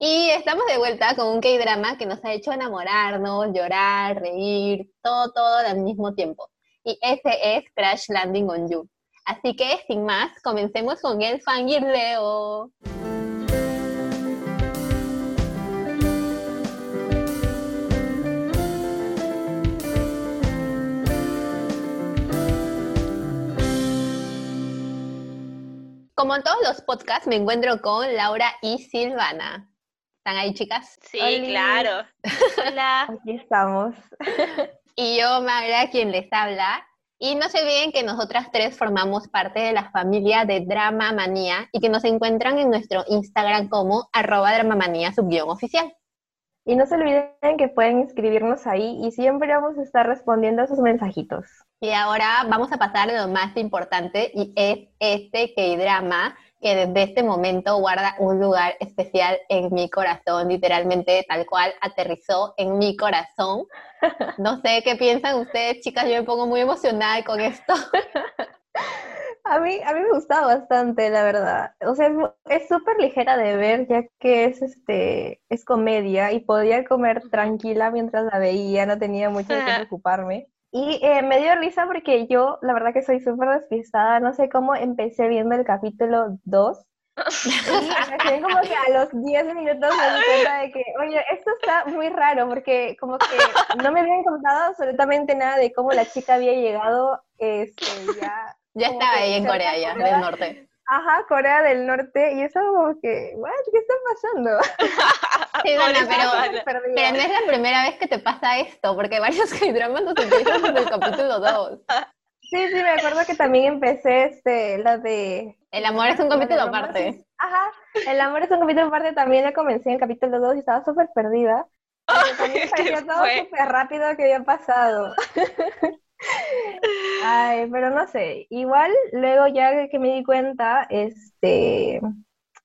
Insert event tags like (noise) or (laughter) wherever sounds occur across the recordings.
Y estamos de vuelta con un K-drama que nos ha hecho enamorarnos, llorar, reír, todo, todo al mismo tiempo. Y ese es Crash Landing on You. Así que, sin más, comencemos con el fangirleo. Como en todos los podcasts, me encuentro con Laura y Silvana. ¿Están ahí, chicas? Sí, claro. Hola. (laughs) Aquí estamos. Y yo, Magra, quien les habla. Y no se olviden que nosotras tres formamos parte de la familia de Drama Manía y que nos encuentran en nuestro Instagram como arroba dramamanía oficial. Y no se olviden que pueden escribirnos ahí y siempre vamos a estar respondiendo a sus mensajitos. Y ahora vamos a pasar a lo más importante y es este K-drama que desde este momento guarda un lugar especial en mi corazón, literalmente tal cual aterrizó en mi corazón. (laughs) No sé qué piensan ustedes, chicas, yo me pongo muy emocionada con esto. (laughs) A mí, a mí me gustaba bastante, la verdad. O sea, es súper ligera de ver, ya que es este es comedia y podía comer tranquila mientras la veía, no tenía mucho que (laughs) preocuparme. Y eh, me dio risa porque yo, la verdad que soy súper despistada, no sé cómo empecé viendo el capítulo 2. y como que a los 10 minutos me di cuenta de que, oye, esto está muy raro porque como que no me habían contado absolutamente nada de cómo la chica había llegado este, ya... Ya estaba ahí en Corea, ya, del norte. Ajá, Corea del Norte, y eso como que, ¿qué está pasando? (laughs) Sí, Dana, pero, pero, no es la primera vez que te pasa esto, porque varios (laughs) dramas nos empiezan desde el capítulo 2. Sí, sí, me acuerdo que también empecé este, la de... El amor es un capítulo aparte. Ajá, el amor es un capítulo aparte, también ya comencé en el capítulo 2 y estaba súper perdida. también (laughs) parecía todo súper rápido que había pasado. Ay, pero no sé, igual luego ya que me di cuenta, este,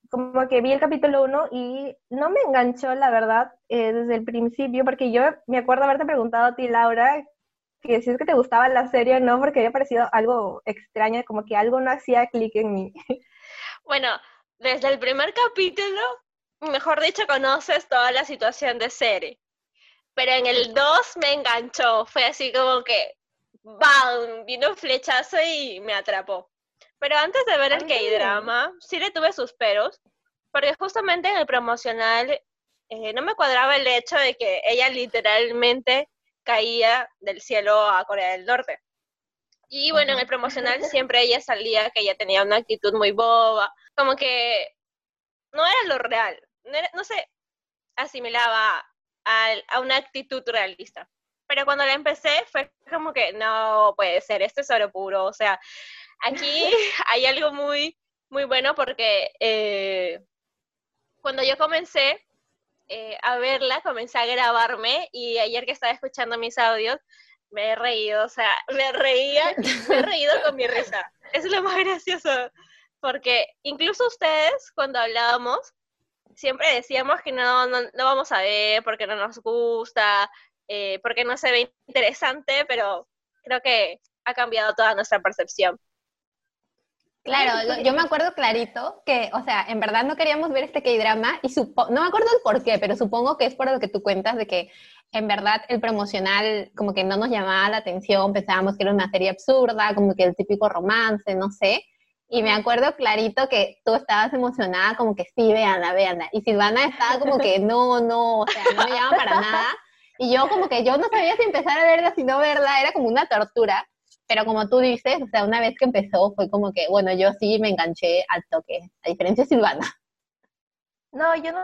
como que vi el capítulo 1 y no me enganchó, la verdad, eh, desde el principio, porque yo me acuerdo haberte preguntado a ti, Laura, que si es que te gustaba la serie o no, porque había parecido algo extraño, como que algo no hacía clic en mí. Bueno, desde el primer capítulo, mejor dicho, conoces toda la situación de serie. Pero en el 2 me enganchó, fue así como que ¡bam! Vino un flechazo y me atrapó. Pero antes de ver el K-drama, sí le tuve sus peros, porque justamente en el promocional eh, no me cuadraba el hecho de que ella literalmente caía del cielo a Corea del Norte. Y bueno, en el promocional siempre ella salía que ella tenía una actitud muy boba, como que no era lo real, no, se asimilaba a una actitud realista pero cuando la empecé fue como que no puede ser, este es oro puro, o sea, aquí (laughs) hay algo muy, muy bueno porque eh, cuando yo comencé eh, a verla, comencé a grabarme y ayer que estaba escuchando mis audios, me he reído, o sea, me reía, me he reído con mi risa. Es lo más gracioso, porque incluso ustedes cuando hablábamos, siempre decíamos que no, no, no vamos a ver porque no nos gusta, eh, porque no se ve interesante, pero creo que ha cambiado toda nuestra percepción. Claro, yo me acuerdo clarito que, o sea, en verdad no queríamos ver este K-drama y no me acuerdo el por qué, pero supongo que es por lo que tú cuentas de que en verdad el promocional como que no nos llamaba la atención, pensábamos que era una serie absurda, como que el típico romance, no sé. Y me acuerdo clarito que tú estabas emocionada como que sí, véanla, véanla. Y Silvana estaba como que no, no, o sea, no me llama para nada. Y yo como que yo no sabía si empezar a verla, si no verla, era como una tortura. Pero como tú dices, o sea, una vez que empezó fue como que, bueno, yo sí me enganché al toque, a diferencia de Silvana. No, yo no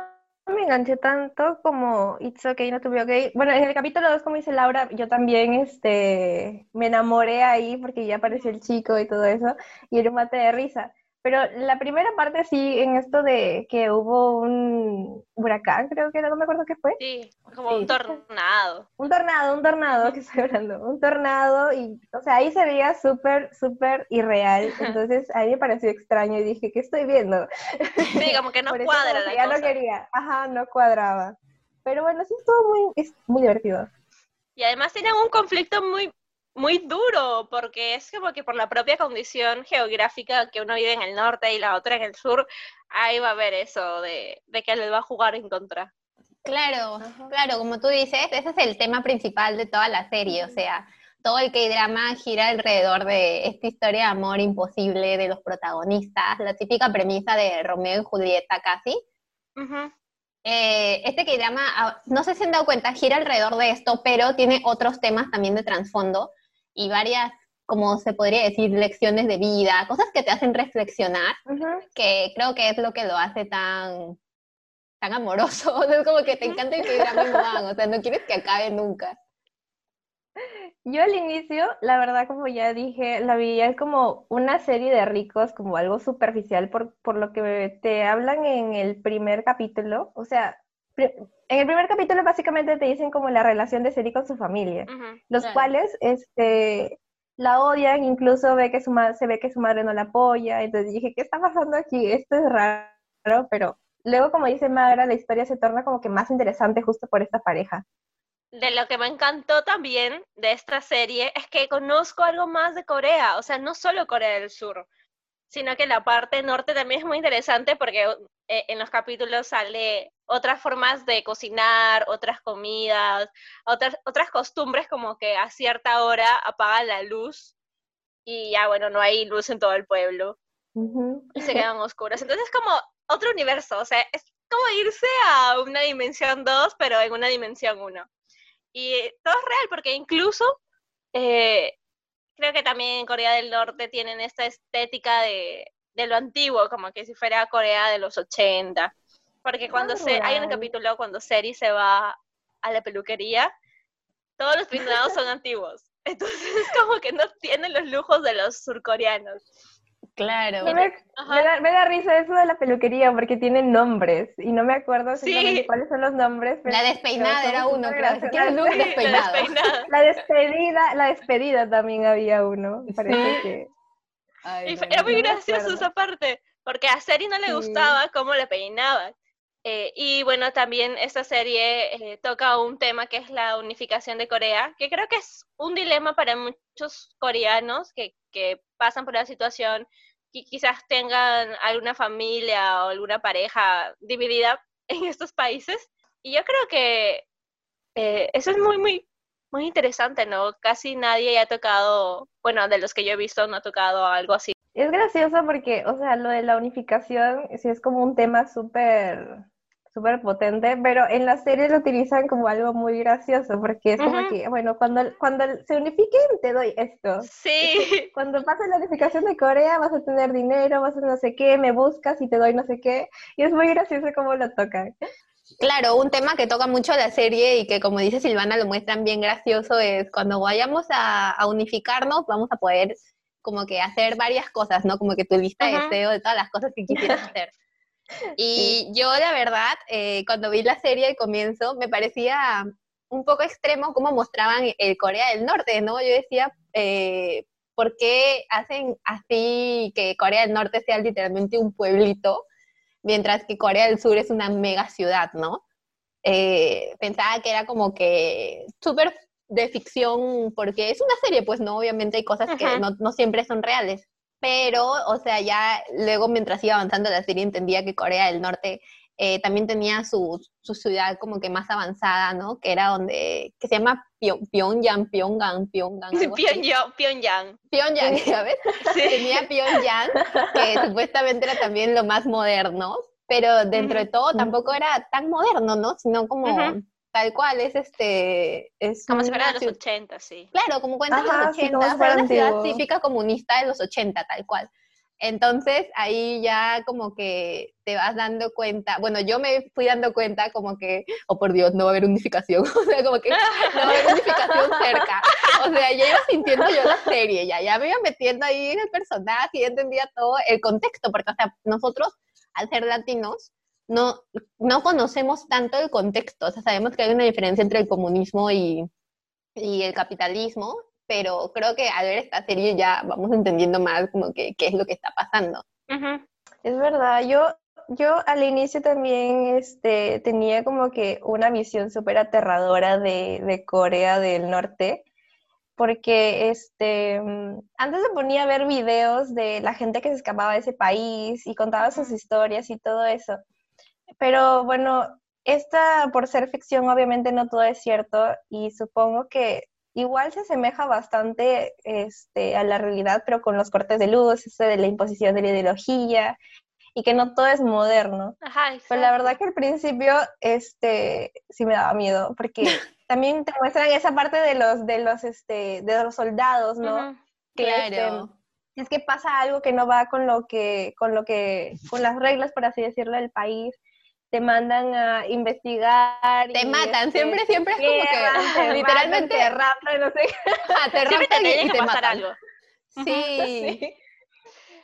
me enganché tanto como It's Okay, No To Be Okay. Bueno, en el capítulo 2, como dice Laura, yo también este, me enamoré ahí porque ya apareció el chico y todo eso, y era un mate de risa. Pero la primera parte sí, en esto de que hubo un huracán, creo que era, no me acuerdo qué fue. Sí, como un tornado. Un tornado, un tornado, que estoy hablando. Un tornado y, o sea, ahí se veía súper, súper irreal. Entonces ahí me pareció extraño y dije, ¿qué estoy viendo? Sí, como que no (laughs) cuadra la ya no quería, ajá, no cuadraba. Pero bueno, sí estuvo muy, es muy divertido. Y además tienen un conflicto muy muy duro, porque es como que por la propia condición geográfica que uno vive en el norte y la otra en el sur, ahí va a haber eso de, de que les va a jugar en contra. Claro, claro, como tú dices, ese es el tema principal de toda la serie, o sea, todo el K-drama gira alrededor de esta historia de amor imposible de los protagonistas, la típica premisa de Romeo y Julieta casi. Eh, este K-drama, ah, no sé si han dado cuenta, gira alrededor de esto, pero tiene otros temas también de trasfondo y varias, como se podría decir, lecciones de vida, cosas que te hacen reflexionar, que creo que es lo que lo hace tan tan amoroso, (laughs) es como que te encanta el K-drama (laughs) o sea, no quieres que acabe nunca. Yo al inicio, la verdad, como ya dije, la veía como una serie de ricos, como algo superficial por, por lo que te hablan en el primer capítulo. O sea, en el primer capítulo básicamente te dicen como la relación de Seri con su familia, los cuales este, la odian, incluso ve que su se ve que su madre no la apoya. Entonces dije, ¿qué está pasando aquí? Esto es raro, pero luego, como dice Magra, la historia se torna como que más interesante justo por esta pareja de lo que me encantó también de esta serie es que conozco algo más de Corea, o sea, no solo Corea del Sur, sino que la parte norte también es muy interesante porque eh, en los capítulos sale otras formas de cocinar, otras comidas, otras, otras costumbres como que a cierta hora apagan la luz y ya bueno, no hay luz en todo el pueblo y se quedan oscuras. Entonces es como otro universo, o sea, es como irse a una dimensión 2, pero en una dimensión 1. Y todo es real, porque incluso eh, creo que también en Corea del Norte tienen esta estética de, de, lo antiguo, como que si fuera Corea de los 80. Porque cuando se, hay un capítulo cuando Seri se va a la peluquería, todos los peinados son antiguos. (laughs) Entonces como que no tienen los lujos de los surcoreanos. Claro. Me, da, risa eso de la peluquería porque tienen nombres y no me acuerdo cuáles son los nombres. la despeinada era uno, claro. La, despedida, la despedida también había uno. Parece que. Era muy gracioso esa parte, porque a Seri no le gustaba cómo le peinaban. Eh, y bueno, también esta serie eh, toca un tema que es la unificación de Corea, que creo que es un dilema para muchos coreanos que, que pasan por la situación quizás tengan alguna familia o alguna pareja dividida (laughs) en estos países. Y yo creo que eh, eso es muy, muy, muy interesante, ¿no? Casi nadie ha tocado, bueno, de los que yo he visto no ha tocado algo así. Es gracioso porque, o sea, lo de la unificación sí es como un tema súper súper potente, pero en la serie lo utilizan como algo muy gracioso, porque es como que, bueno, cuando, cuando se unifiquen te doy esto. Sí. (laughs) Cuando pase la unificación de Corea vas a tener dinero, vas a no sé qué, me buscas y te doy no sé qué, y es muy gracioso cómo lo tocan. Claro, un tema que toca mucho la serie y que como dice Silvana lo muestran bien gracioso es cuando vayamos a, a unificarnos vamos a poder como que hacer varias cosas, ¿no? Como que tu lista de deseo de todas las cosas que quisieras (laughs) hacer. Y yo, la verdad, eh, cuando vi la serie al comienzo, me parecía un poco extremo cómo mostraban el Corea del Norte, ¿no? Yo decía, eh, ¿por qué hacen así que Corea del Norte sea literalmente un pueblito, mientras que Corea del Sur es una mega ciudad, ¿no? Eh, pensaba que era como que súper de ficción, porque es una serie, pues no, obviamente hay cosas que no, no siempre son reales pero, o sea, ya luego mientras iba avanzando la serie entendía que Corea del Norte eh, también tenía su, su, ciudad como que más avanzada, ¿no? Que era donde, que se llama Pyongyang, Pyongyang, Pyongyang. Pyongyang, Pyongyang. Pyongyang, ¿sabes? (laughs) Sí. Tenía Pyongyang, que (laughs) supuestamente era también lo más moderno, pero dentro de todo tampoco era tan moderno, ¿no? Sino como tal cual, es este... Es como si fuera de los 80, sí. Claro, como cuentas de los 80, sí, una ciudad típica comunista de los 80, tal cual. Entonces ahí ya como que te vas dando cuenta, bueno, yo me fui dando cuenta como que, oh por Dios, no va a haber unificación, (laughs) o sea, como que no va a haber unificación cerca. O sea, ya iba sintiendo yo la serie, ya, ya me iba metiendo ahí en el personaje y entendía todo el contexto, porque, o sea, nosotros, al ser latinos, no, no conocemos tanto el contexto, o sea, sabemos que hay una diferencia entre el comunismo y, el capitalismo, pero creo que al ver esta serie ya vamos entendiendo más como que qué es lo que está pasando. Es verdad, yo, yo al inicio también este, tenía como que una visión súper aterradora de, de Corea del Norte, porque este, mm, antes me ponía a ver videos de la gente que se escapaba de ese país y contaba sus historias y todo eso. Pero bueno, esta, por ser ficción, obviamente no todo es cierto y supongo que igual se asemeja bastante este, a la realidad, pero con los cortes de luz, eso de la imposición de la ideología y que no todo es moderno. Ajá, Pero la verdad que al principio este, sí me daba miedo, porque (laughs) también te muestran esa parte de los, de los, este, de los soldados, ¿no? Que, este, Claro. es que pasa algo que no va con lo que, con lo que, con las reglas, por así decirlo, del país. Te mandan a investigar. Te matan, este, siempre, siempre es como que (laughs) te literalmente te raptan, no sé ah, (laughs) te raptan y, te matan. algo. Sí. (laughs) Sí.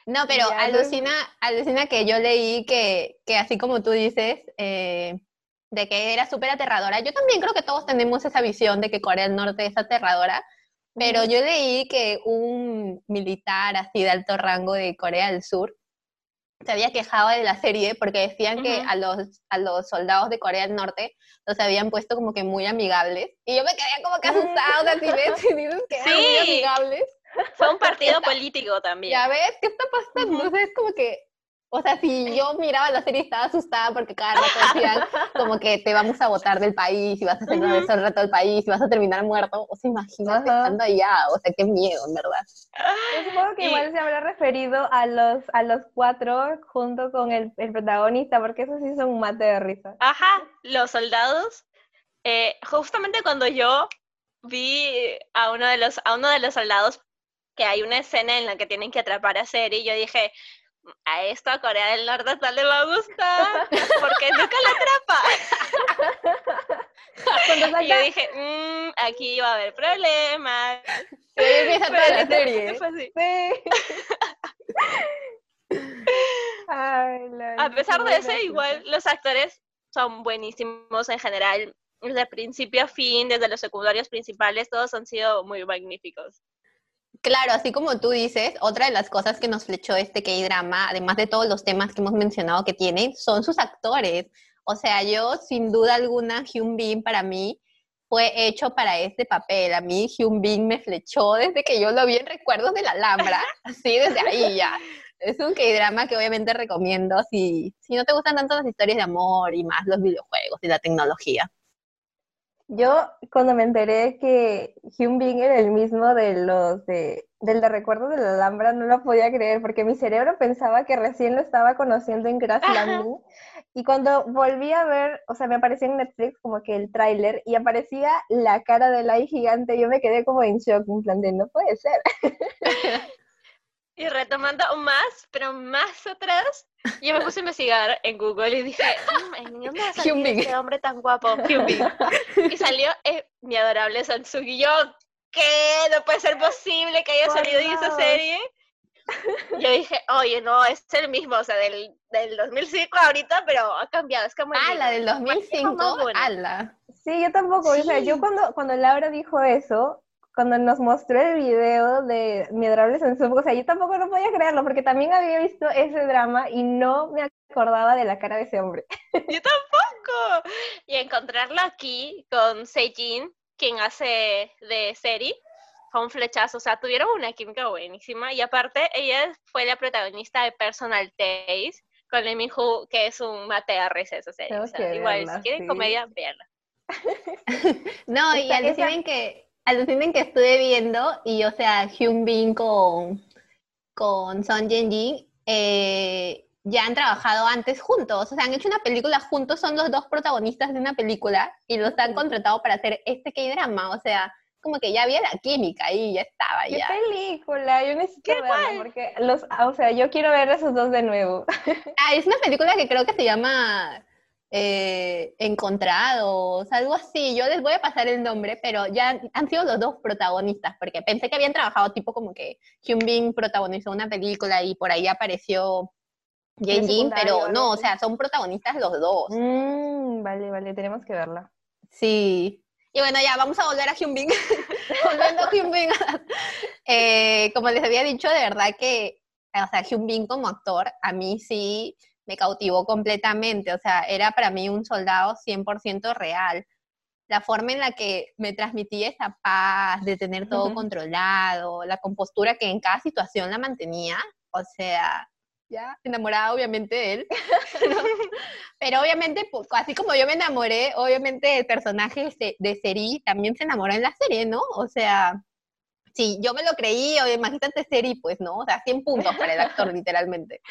No, pero alucina, alucina que yo leí que, que así como tú dices, eh, de que era súper aterradora. Yo también creo que todos tenemos esa visión de que Corea del Norte es aterradora, pero yo leí que un militar así de alto rango de Corea del Sur se había quejado de la serie porque decían que Ujú. a los, a los soldados de Corea del Norte los habían puesto como que muy amigables. Y yo me quedé como que asustada, o sea, si ves y dices que eran muy amigables. Fue un partido (laughs) político también. Ya ves, ¿qué está pasando? Ujú. O sea, es como que, o sea, si yo miraba la serie y estaba asustada porque cada rato decían como que te vamos a votar del país y vas a eso el rato del país y vas a terminar muerto. O sea, imagínate Ajá. estando allá, o sea, qué miedo, en verdad. Yo supongo que Y- igual se habrá referido a los, a los cuatro junto con el, el protagonista, porque esos sí son un mate de risa. Ajá, los soldados. eh, justamente cuando yo vi a uno de los, a uno de los soldados que hay una escena en la que tienen que atrapar a Seri, yo dije, a esto a Corea del Norte tal le va a gustar, porque nunca la atrapa. (laughs) Y yo dije, "Mm, aquí va a haber problemas. Ahí empieza toda la serie. fue así. Sí. Ay, la- A pesar de eso, igual los actores son buenísimos en general. Desde principio a fin, desde los secundarios principales, todos han sido muy magníficos. Claro, así como tú dices, otra de las cosas que nos flechó este K-drama, además de todos los temas que hemos mencionado que tiene, son sus actores. O sea, yo sin duda alguna, Hyun Bin para mí fue hecho para este papel. A mí Hyun Bin me flechó desde que yo lo vi en Recuerdos de la Alhambra, así desde ahí ya. Es un K-drama que obviamente recomiendo si, si no te gustan tanto las historias de amor y más los videojuegos y la tecnología. Yo cuando me enteré que Hyun Bin era el mismo de los de, del de Recuerdos de la Alhambra, no lo podía creer, porque mi cerebro pensaba que recién lo estaba conociendo en Crash. Landing. Y cuando volví a ver, o sea, me apareció en Netflix como que el tráiler y aparecía la cara del AI gigante, yo me quedé como en shock, en plan de, no puede ser. (laughs) Y retomando más, pero más atrás, yo me puse a investigar en Google y dije, "Mm, ¿en dónde este hombre tan guapo? (laughs) Y salió eh, mi adorable Samsung. Y yo, ¿qué? No puede ser posible que haya salido en esa serie. Yo dije, oye, no, es el mismo, o sea, del, del 2005 ahorita, pero ha cambiado, es como el Ah, la del Más viejo, 2005, más bueno. ala. Sí, yo tampoco, o sea, yo Sí. cuando, cuando Laura dijo eso, cuando nos mostró el video de Mi Adorable Samsung, o sea, yo tampoco no podía creerlo, porque también había visto ese drama y no me acordaba de la cara de ese hombre. (laughs) Yo tampoco. Y encontrarlo aquí con Sejin, quien hace de Seri, fue un flechazo. O sea, tuvieron una química buenísima. Y aparte, ella fue la protagonista de Personal Taste con Lee Min-ho, que es un mate de risa esa serie. O sea, igual, verla, si quieren sí. comedia, véanla. (laughs) No, y esa- alucinen que, alucinen que estuve viendo, y o sea, Hyun Bin con, con Son Yen Jin, eh, ya han trabajado antes juntos, o sea, han hecho una película juntos, son los dos protagonistas de una película, y los han Mm. contratado para hacer este K-drama, o sea, como que ya había la química ahí, ya estaba ¿Qué ya. película? Yo necesito ¿Qué, verla, porque los, o sea, yo quiero ver esos dos de nuevo. (laughs) Ah, es una película que creo que se llama eh, Encontrados, algo así. Yo les voy a pasar el nombre, pero ya han, sido los dos protagonistas, porque pensé que habían trabajado tipo como que Hyun Bin protagonizó una película y por ahí apareció Jin, o pero no, o sea, son protagonistas los dos. Mm, vale, vale, tenemos que verla. Sí. Y bueno, ya vamos a volver a Hyun Bin. (laughs) Volviendo a Hyun Bin. (laughs) Eh, como les había dicho, de verdad que, o sea, Hyun Bin como actor, a mí sí me cautivó completamente. O sea, era para mí un soldado 100% real. la forma en la que me transmitía esa paz, de tener todo controlado, la compostura que en cada situación la mantenía, o sea, ya enamorada obviamente de él. (laughs) Pero obviamente, pues, así como yo me enamoré, obviamente el personaje de Seri también se enamoró en la serie, ¿no? O sea, sí, yo me lo creí, o imagínate Seri, pues, ¿no? O sea, 100 puntos para el actor, (laughs) literalmente.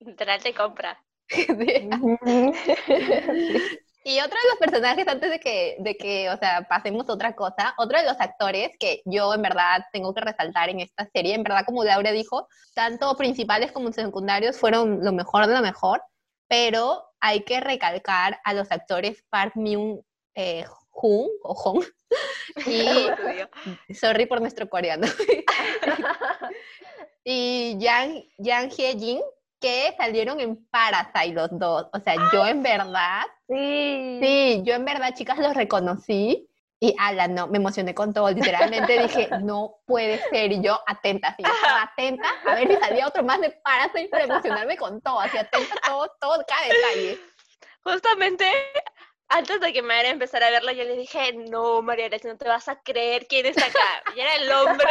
Literal te compra. (laughs) Y otro de los personajes, antes de que, de que, o sea, pasemos a otra cosa, otro de los actores que yo en verdad tengo que resaltar en esta serie, en verdad como Laura dijo, tanto principales como secundarios fueron lo mejor de lo mejor, pero hay que recalcar a los actores Park Myung eh, o Hong (laughs) y sorry por nuestro coreano. (laughs) Y Yang, Yang Hye Jin que salieron en Parasite los dos. O sea, yo en verdad, sí. sí, yo en verdad, chicas, los reconocí y ala, no, me emocioné con todo. Literalmente dije, (laughs) no puede ser. Y yo atenta, sí, atenta a ver si salía otro más de Parasite para emocionarme con todo, así atenta a todo, todo, cada detalle. Justamente antes de que María empezara a verlo, yo le dije, no, María no te vas a creer quién está acá. Y era el hombre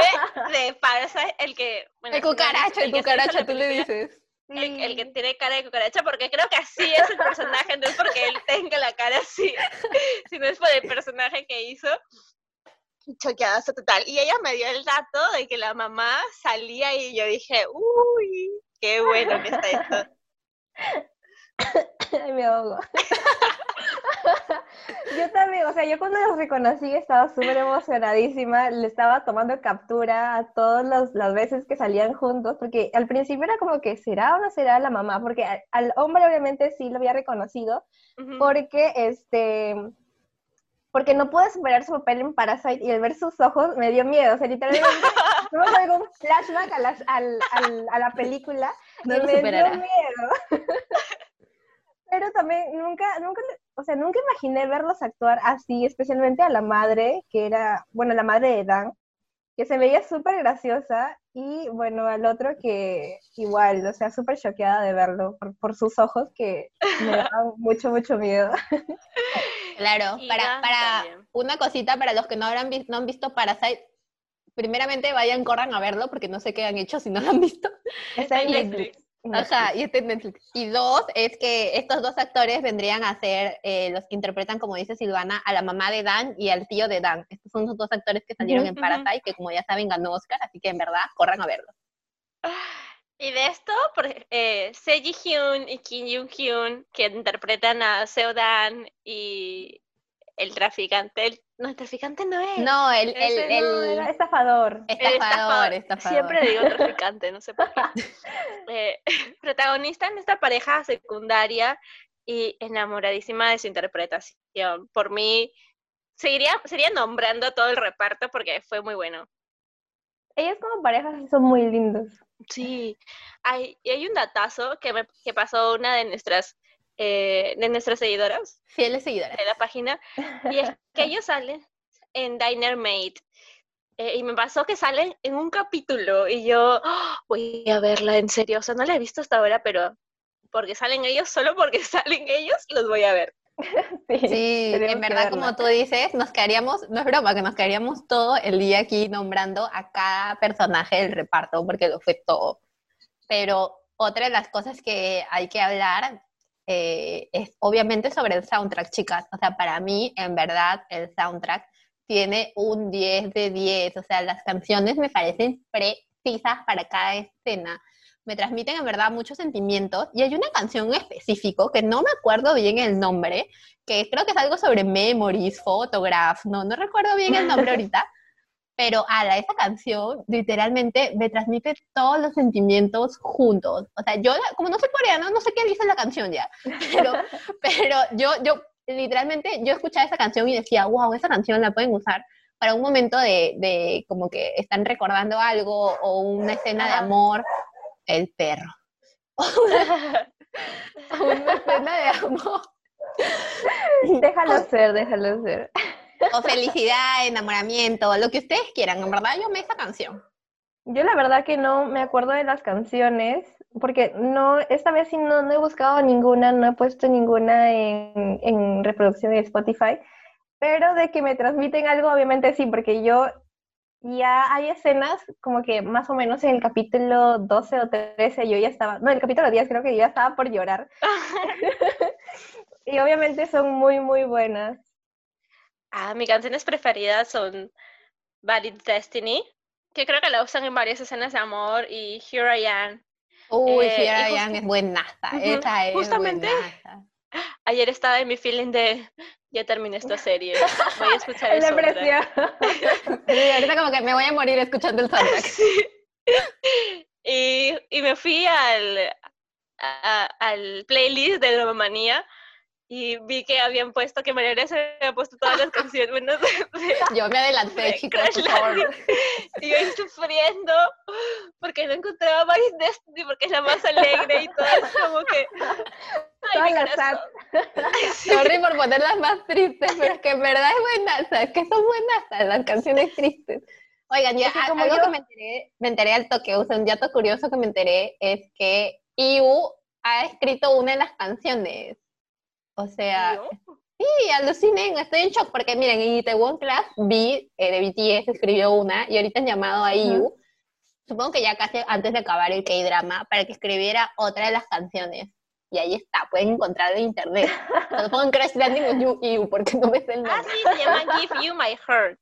de Parasite, el que... el cucaracho, el, cucaracho, tú le dices. El, que tiene cara de cucaracha, porque creo que así es el personaje, no es porque él tenga la cara así, (laughs) sino es por el personaje que hizo. Choqueada total. Y ella me dio el dato de que la mamá salía y yo dije, uy, qué bueno que está esto. (laughs) (laughs) Ay, me ahogo. (laughs) yo también, o sea, yo cuando los reconocí estaba súper emocionadísima, le estaba tomando captura a todas las veces que salían juntos, porque al principio era como que, ¿será o no será la mamá? Porque al, hombre obviamente sí lo había reconocido, porque este porque no pude superar su papel en Parasite y al ver sus ojos me dio miedo, o sea, literalmente (laughs) tuve algún flashback a, las, a la película y me dio miedo. Pero también nunca, nunca, o sea, nunca imaginé verlos actuar así, especialmente a la madre, que era, bueno, la madre de Dan, que se veía súper graciosa, y bueno, al otro que igual, o sea, súper choqueada de verlo por, sus ojos que me daban (laughs) mucho, mucho miedo. Claro, para, para una cosita para los que no, habrán no han visto Parasite, primeramente vayan, corran a verlo porque no sé qué han hecho si no lo han visto. Está en Netflix. Ajá, y, este y dos, es que estos dos actores vendrían a ser eh, los que interpretan, como dice Silvana, a la mamá de Dan y al tío de Dan. Estos son los dos actores que salieron en Parasite, que como ya saben ganó Oscar, así que en verdad, corran a verlo. Y de esto, por, eh, Seji Hyun y Kim Yoon Hyun, que interpretan a Seo Dan y el traficante, no, el traficante no es. No, el, el, estafador. Estafador, estafador. Siempre digo (laughs) traficante, no sé por qué. (laughs) Eh, protagonista en esta pareja secundaria y enamoradísima de su interpretación. Por mí, seguiría, sería nombrando todo el reparto porque fue muy bueno. Ellos como pareja son muy lindos. Sí, hay, y hay un datazo que, me, que pasó una de nuestras eh, de nuestras seguidoras. Fieles seguidoras. De la página. Y es (laughs) que ellos salen en Diner Mate. Eh, y me pasó que salen en un capítulo y yo ¡oh! voy a verla en serio. O sea, no la he visto hasta ahora, pero porque salen ellos, solo porque (laughs) salen ellos, los voy a ver. Sí, en verdad, como tú dices, nos quedaríamos, no es broma, que nos quedaríamos todo el día aquí nombrando a cada personaje del reparto, porque lo fue todo. Pero otra de las cosas que hay que hablar eh, es obviamente sobre el soundtrack, chicas. O sea, para mí, en verdad, el soundtrack tiene un 10 de 10. O sea, las canciones me parecen precisas para cada escena. Me transmiten en verdad muchos sentimientos. Y hay una canción en específico que no me acuerdo bien el nombre, que creo que es algo sobre memories, photograph, no, no recuerdo bien el nombre (laughs) ahorita pero ala, esa canción literalmente me transmite todos los sentimientos juntos. O sea, yo, como no soy coreano, no sé qué dice la canción ya, pero, (laughs) pero yo, yo, literalmente, yo escuchaba esa canción y decía, wow, esa canción la pueden usar para un momento de, de como que están recordando algo o una escena de amor, el perro. (laughs) (laughs) una escena de amor. Déjalo ser, déjalo ser (laughs) o felicidad, enamoramiento, lo que ustedes quieran. En verdad, yo me esa canción. Yo la verdad que no me acuerdo de las canciones, porque no, esta vez sí no, no he buscado ninguna, no he puesto ninguna en, en reproducción de Spotify, pero de que me transmiten algo, obviamente sí, porque yo ya hay escenas como que más o menos en el capítulo 12 o 13 yo ya estaba, no, en el capítulo 10 creo que yo ya estaba por llorar. (laughs) (laughs) y obviamente son muy, muy buenas. Ah, mis canciones preferidas son Bad Destiny, que creo que la usan en varias escenas de amor, y Here I Am. Uy, Eh, Here I Am es buenaza. Ujú, Esa es justamente- buenaza. Ayer estaba en mi feeling de ya terminé esta serie, voy a escuchar (laughs) el soundtrack. (laughs) Sí, ahorita como que me voy a morir escuchando el soundtrack. Sí. Y, y me fui al, a- al playlist de Dromanía y vi que habían puesto, que María se había puesto todas las canciones bueno, (laughs) de, Yo me adelanté, de chicos, por favor. Y yo ahí sufriendo porque no encontraba más Destiny porque es la más alegre y todo es como que... ay, Todas mi las. (laughs) Sí. Sorry por ponerlas más tristes, pero es que en verdad es buenaza, es que son buenas las canciones tristes. Oigan, ya, algo yo- que me enteré, me enteré al toque, o sea, un dato curioso que me enteré es que IU ha escrito una de las canciones. O sea, sí, alucinen, estoy en shock, porque miren, en Itaewon Class vi eh, de BTS escribió una y ahorita han llamado a IU, supongo que ya casi antes de acabar el K-drama, para que escribiera otra de las canciones. Y ahí está, pueden encontrarlo en internet. (laughs) Cuando pongan Crash Landing o You, IU, porque no me sé el Ah, nombre. sí, se llama Give You My Heart.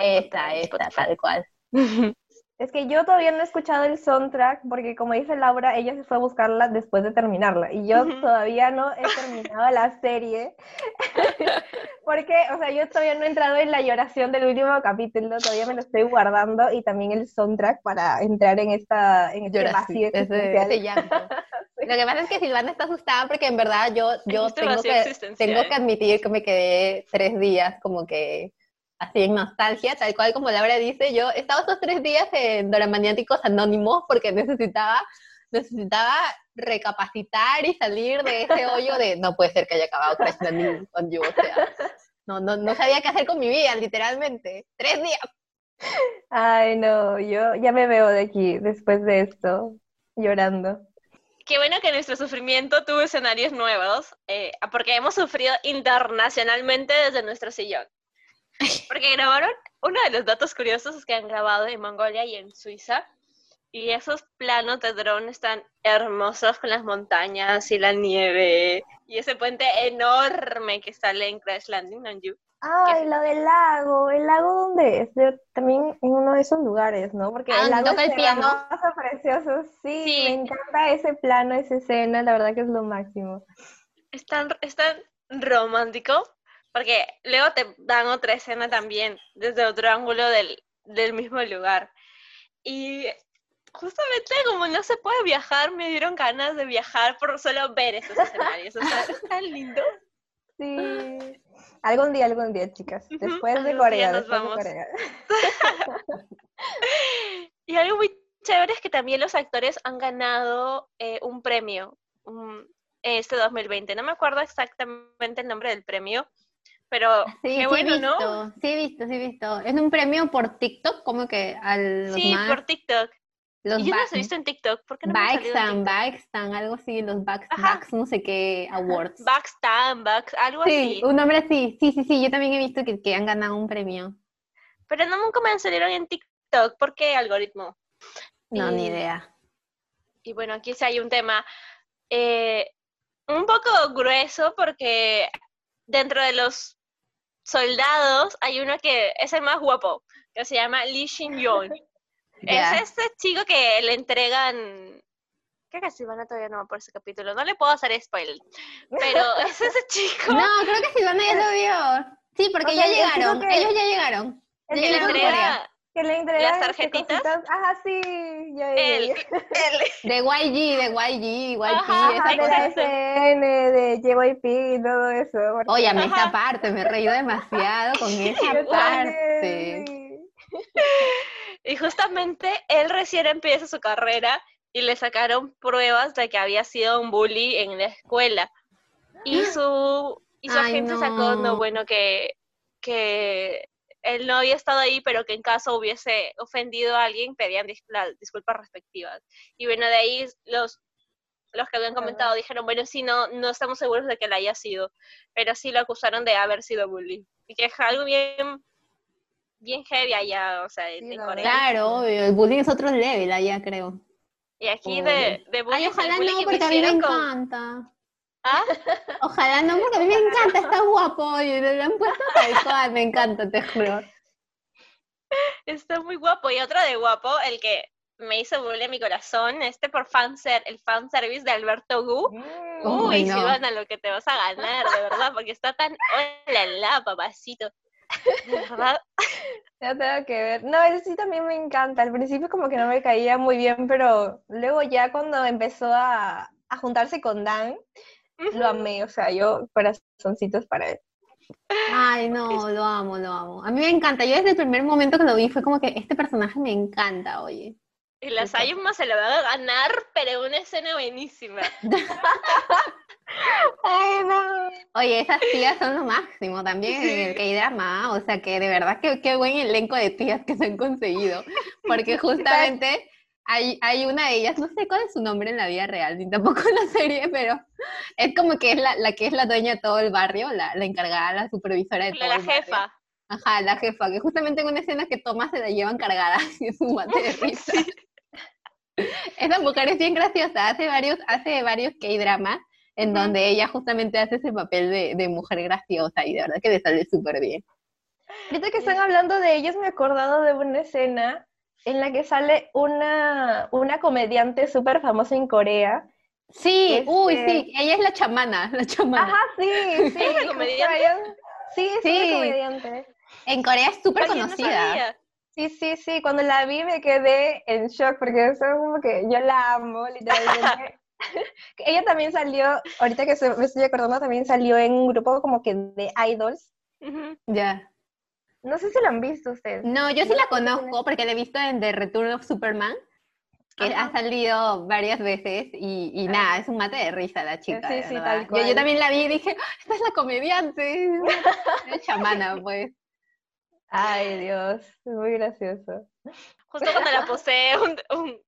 Esta, esta, tal cual. (laughs) Es que yo todavía no he escuchado el soundtrack porque como dice Laura, ella se fue a buscarla después de terminarla. Y yo todavía no he terminado la serie. (laughs) Porque, o sea, yo todavía no he entrado en la lloración del último capítulo, todavía me lo estoy guardando y también el soundtrack para entrar en esta en este vacío ese. (laughs) Lo que pasa es que Silvana está asustada porque en verdad yo, yo tengo, que, tengo que admitir que me quedé tres días como que así en nostalgia, tal cual como Laura dice, yo estaba esos tres días en Doramaniáticos Anónimos porque necesitaba, necesitaba recapacitar y salir de ese hoyo de no puede ser que haya acabado Crash Landing on You, o sea, no, no, no sabía qué hacer con mi vida, literalmente. Tres días. Ay, no, yo ya me veo de aquí después de esto llorando. Qué bueno que nuestro sufrimiento tuvo escenarios nuevos, eh, porque hemos sufrido internacionalmente desde nuestro sillón. (laughs) Porque grabaron, uno de los datos curiosos es que han grabado en Mongolia y en Suiza, y esos planos de dron están hermosos con las montañas y la nieve, y ese puente enorme que sale en Crash Landing on You. Ay, lo del lago, ¿el lago dónde es? De- también en uno de esos lugares, ¿no? Porque Ah, el lago toca el es piano. hermoso, precioso, sí, Sí. me encanta ese plano, esa escena, la verdad que es lo máximo. Es tan, es tan romántico, porque luego te dan otra escena también, desde otro ángulo del, del mismo lugar. Y justamente como no se puede viajar, me dieron ganas de viajar por solo ver esos escenarios. O sea, es tan lindo. Sí. Algún día, algún día, chicas. Después de Corea, nos después de. Corea. (laughs) Y algo muy chévere es que también los actores han ganado eh, un premio um, este 2020. No me acuerdo exactamente el nombre del premio, pero (laughs) Sí, qué sí bueno, ¿no? sí he visto, sí he visto. Es un premio por TikTok, como que a los Sí, más, por TikTok. los Y yo los he visto en TikTok. ¿Por qué no TikTok? Baxtan, algo así, los Ajá. Bax, no sé qué, awards. Backstam, Bax, algo Sí, así. un nombre así, sí, sí, sí, yo también he visto que, que han ganado un premio. Pero no nunca me salieron en TikTok. ¿Por qué algoritmo? No, ni Y- idea. Y bueno, aquí sí hay un tema eh, un poco grueso porque dentro de los soldados hay uno que es el más guapo, que se llama Lee Shin Yeon. (laughs) Ya. Es este chico que le entregan... Creo que Silvana todavía no va por ese capítulo. No le puedo hacer spoiler. Pero (laughs) es ese chico No, creo que Silvana ya lo vio. Sí, porque O ya sea, llegaron, ellos ya llegaron. El que le entrega Que le entregan este, tarjetitas? cositas. Ajá, sí, ya, ya, él. (laughs) De YG, de YG, YP, Ajá, esa Ajá, de. SN, de JYP y todo eso. porque- Óyame, Ajá. esa parte, me he reído demasiado con (laughs) esa Yo parte. también, sí. (laughs) Y justamente él recién empieza su carrera y le sacaron pruebas de que había sido un bully en la escuela. Y (gasps) su, y su Ay, agente sacó, no, bueno, que, que él no había estado ahí, pero que en caso hubiese ofendido a alguien, pedían dis- las disculpas respectivas. Y bueno, de ahí los los que habían comentado dijeron, bueno, sí, no, no estamos seguros de que la haya sido, pero sí lo acusaron de haber sido bullying. Y que es algo bien, bien heavy allá, o sea, Sí, en Corea. Claro, obvio, el bullying es otro level allá, creo. Y aquí de, de bullying, Ay, ojalá bullying no, porque a mí me con- encanta. ¿Ah? Ojalá no, porque a mí me encanta, está guapo, y lo han puesto tal cual, me encanta, te juro. Está muy guapo. Y otro de guapo, el que me hizo bullying mi corazón, este por fanser, el fanservice de Alberto Gu. Mm. Uy, Uy, no. Silvana, lo que te vas a ganar, de verdad, porque está tan hola la papacito. De verdad. Ya tengo que ver. No, ese sí también me encanta. Al principio como que no me caía muy bien, pero luego ya cuando empezó a, a juntarse con Dan, (laughs) lo amé. O sea, yo corazoncitos para él. Ay, no, lo amo, lo amo. A mí me encanta, yo desde el primer momento que lo vi fue como que este personaje me encanta, oye. Y la. Sayuma se lo va a ganar, pero una escena buenísima. (laughs) Ay, no. Oye, esas tías son lo máximo también en el K-drama, o sea que de verdad que qué buen elenco de tías que se han conseguido, porque justamente hay, hay una de ellas, no sé cuál es su nombre en la vida real, ni tampoco en la serie, pero es como que es la, la que es la dueña de todo el barrio, la, la encargada, la supervisora de La, todo la el barrio. jefa. Ajá, la jefa, que justamente en una escena que Tomás se la llevan cargada (laughs) y es un mate de (laughs) risa. Esa mujer es bien graciosa, hace varios, hace varios K-dramas en donde ella justamente hace ese papel de, de mujer graciosa y de verdad que le sale súper bien. Ahorita que están hablando de ellos, me he acordado de una escena en la que sale una, una comediante súper famosa en Corea. Sí, uy, Este- sí, ella es la chamana, la chamana. Ajá, sí, sí. (laughs) Sí, es Sí. una comediante. En Corea es súper no conocida. Sí, sí, sí, cuando la vi me quedé en shock porque eso es como que yo la amo, literalmente. (laughs) Ella también salió, ahorita que se- me estoy acordando, también salió en un grupo como que de idols. Ya. No sé si lo han visto ustedes. No, yo sí la conozco porque la he visto en The Return of Superman, que Ajá. ha salido varias veces y, y nada, es un mate de risa la chica. Sí, sí, tal Yo, cual. yo también la vi y dije, "Ah, esta es la comediante, (laughs) es chamana, pues. Ay, Dios, es muy gracioso. Justo cuando la posee un, un,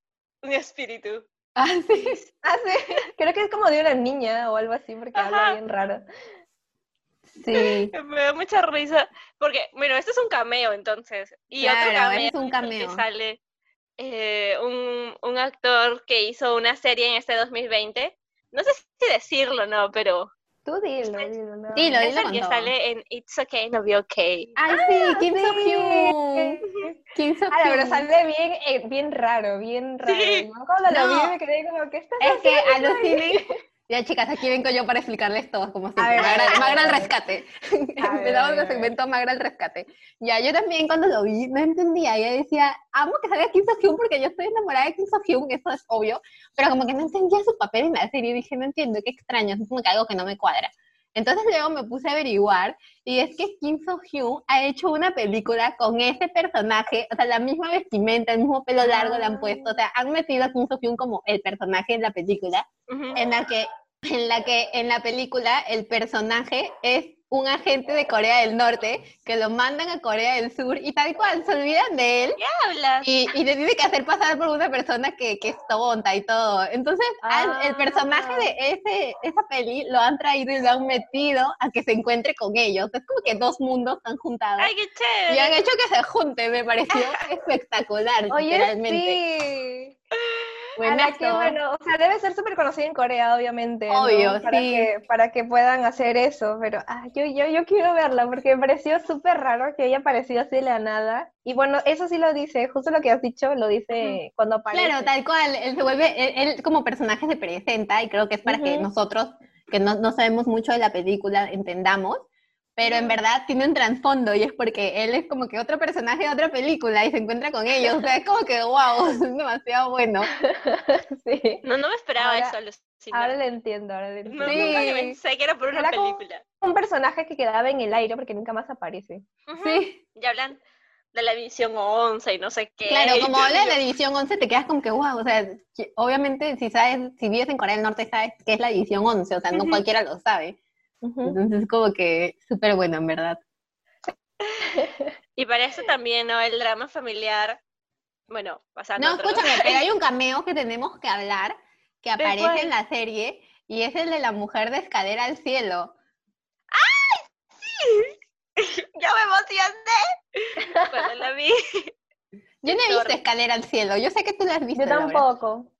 un espíritu. Ah, sí. Ah, sí, creo que es como de una niña o algo así porque habla Ajá. bien raro. Sí. (laughs) Me da mucha risa. Porque, bueno, este es un cameo entonces. Y otro Claro, cameo es un cameo. que sale eh, un, un actor que hizo una serie en este 2020. No sé si decirlo, no, pero Tú dilo, dilo. no. Dilo, es dilo el que todo. sale en It's Okay, No Be Okay. Ay, sí, Kim. So Hyun. Kim So Ah, pero Hyun. sale bien, eh, bien raro, bien raro. Sí. Yo cuando lo No. vi me quedé como, ¿qué estás Es que haciendo ahí?" alucinen. (laughs) Ya, chicas, aquí vengo yo para explicarles todo, como siempre. ver, Magra, ver, Magra al rescate. (laughs) Empezamos el segmento Magra al rescate. Ya, yo también cuando lo vi no entendía. Yo decía, amo que salga Kim So Hyun porque yo estoy enamorada de Kim So Hyun, eso es obvio. Pero como que no entendía su papel en la serie. Dije, no entiendo, qué extraño, es como que algo que no me cuadra. Entonces luego me puse a averiguar y es que Kim So Hyun ha hecho una película con ese personaje, o sea, la misma vestimenta, el mismo pelo largo le han puesto, o sea, han metido a Kim So Hyun como el personaje en la película, Ujú. en la que en la que en la película el personaje es un agente de Corea del Norte que lo mandan a Corea del Sur y tal cual, se olvidan de él y, y le tiene que hacer pasar por una persona que, que es tonta y todo. Entonces, el personaje de ese, esa peli lo han traído y lo han metido a que se encuentre con ellos. Es como que dos mundos están juntados. ¡Ay, qué y chévere! han hecho que se junten, me pareció (laughs) espectacular, Oye, literalmente. sí. A la que, Buenazo. bueno, o sea, debe ser súper conocida en Corea, obviamente. para sí. Que, para que puedan hacer eso, pero ah, yo, yo, yo quiero verla porque me pareció súper raro que haya aparecido así de la nada. Y bueno, eso sí lo dice, justo lo que has dicho, lo dice cuando aparece. Claro, tal cual, él se vuelve, él, él como personaje se presenta y creo que es para que nosotros, que no, no sabemos mucho de la película, entendamos, pero en verdad tiene un trasfondo y es porque él es como que otro personaje de otra película y se encuentra con ellos, o sea, es como que wow, (laughs) es demasiado bueno. (laughs) sí. No, no me esperaba Ahora- eso. Ahora lo entiendo, ahora lo No, entiendo. Sí. nunca que pensé que era por una Era película. Un personaje que quedaba en el aire porque nunca más aparece. Sí, Y hablan de la edición 11 y no sé qué. claro, como (laughs) habla de la edición 11 te quedas como que wow, o sea, obviamente si sabes, si vives en Corea del Norte sabes que es la edición 11, o sea, no cualquiera lo sabe. Entonces como que súper bueno, en verdad. (laughs) Y para eso también, ¿no? El drama familiar. Bueno, pasando No, escúchame, pero hay (laughs) un cameo que tenemos que hablar, que aparece en la serie y es el de la mujer de escalera al cielo. ¡Ay! ¡Sí! (laughs) ¡Ya me emocioné! Cuando la vi. Yo no he visto escalera al cielo, yo sé que tú la has visto. Yo tampoco.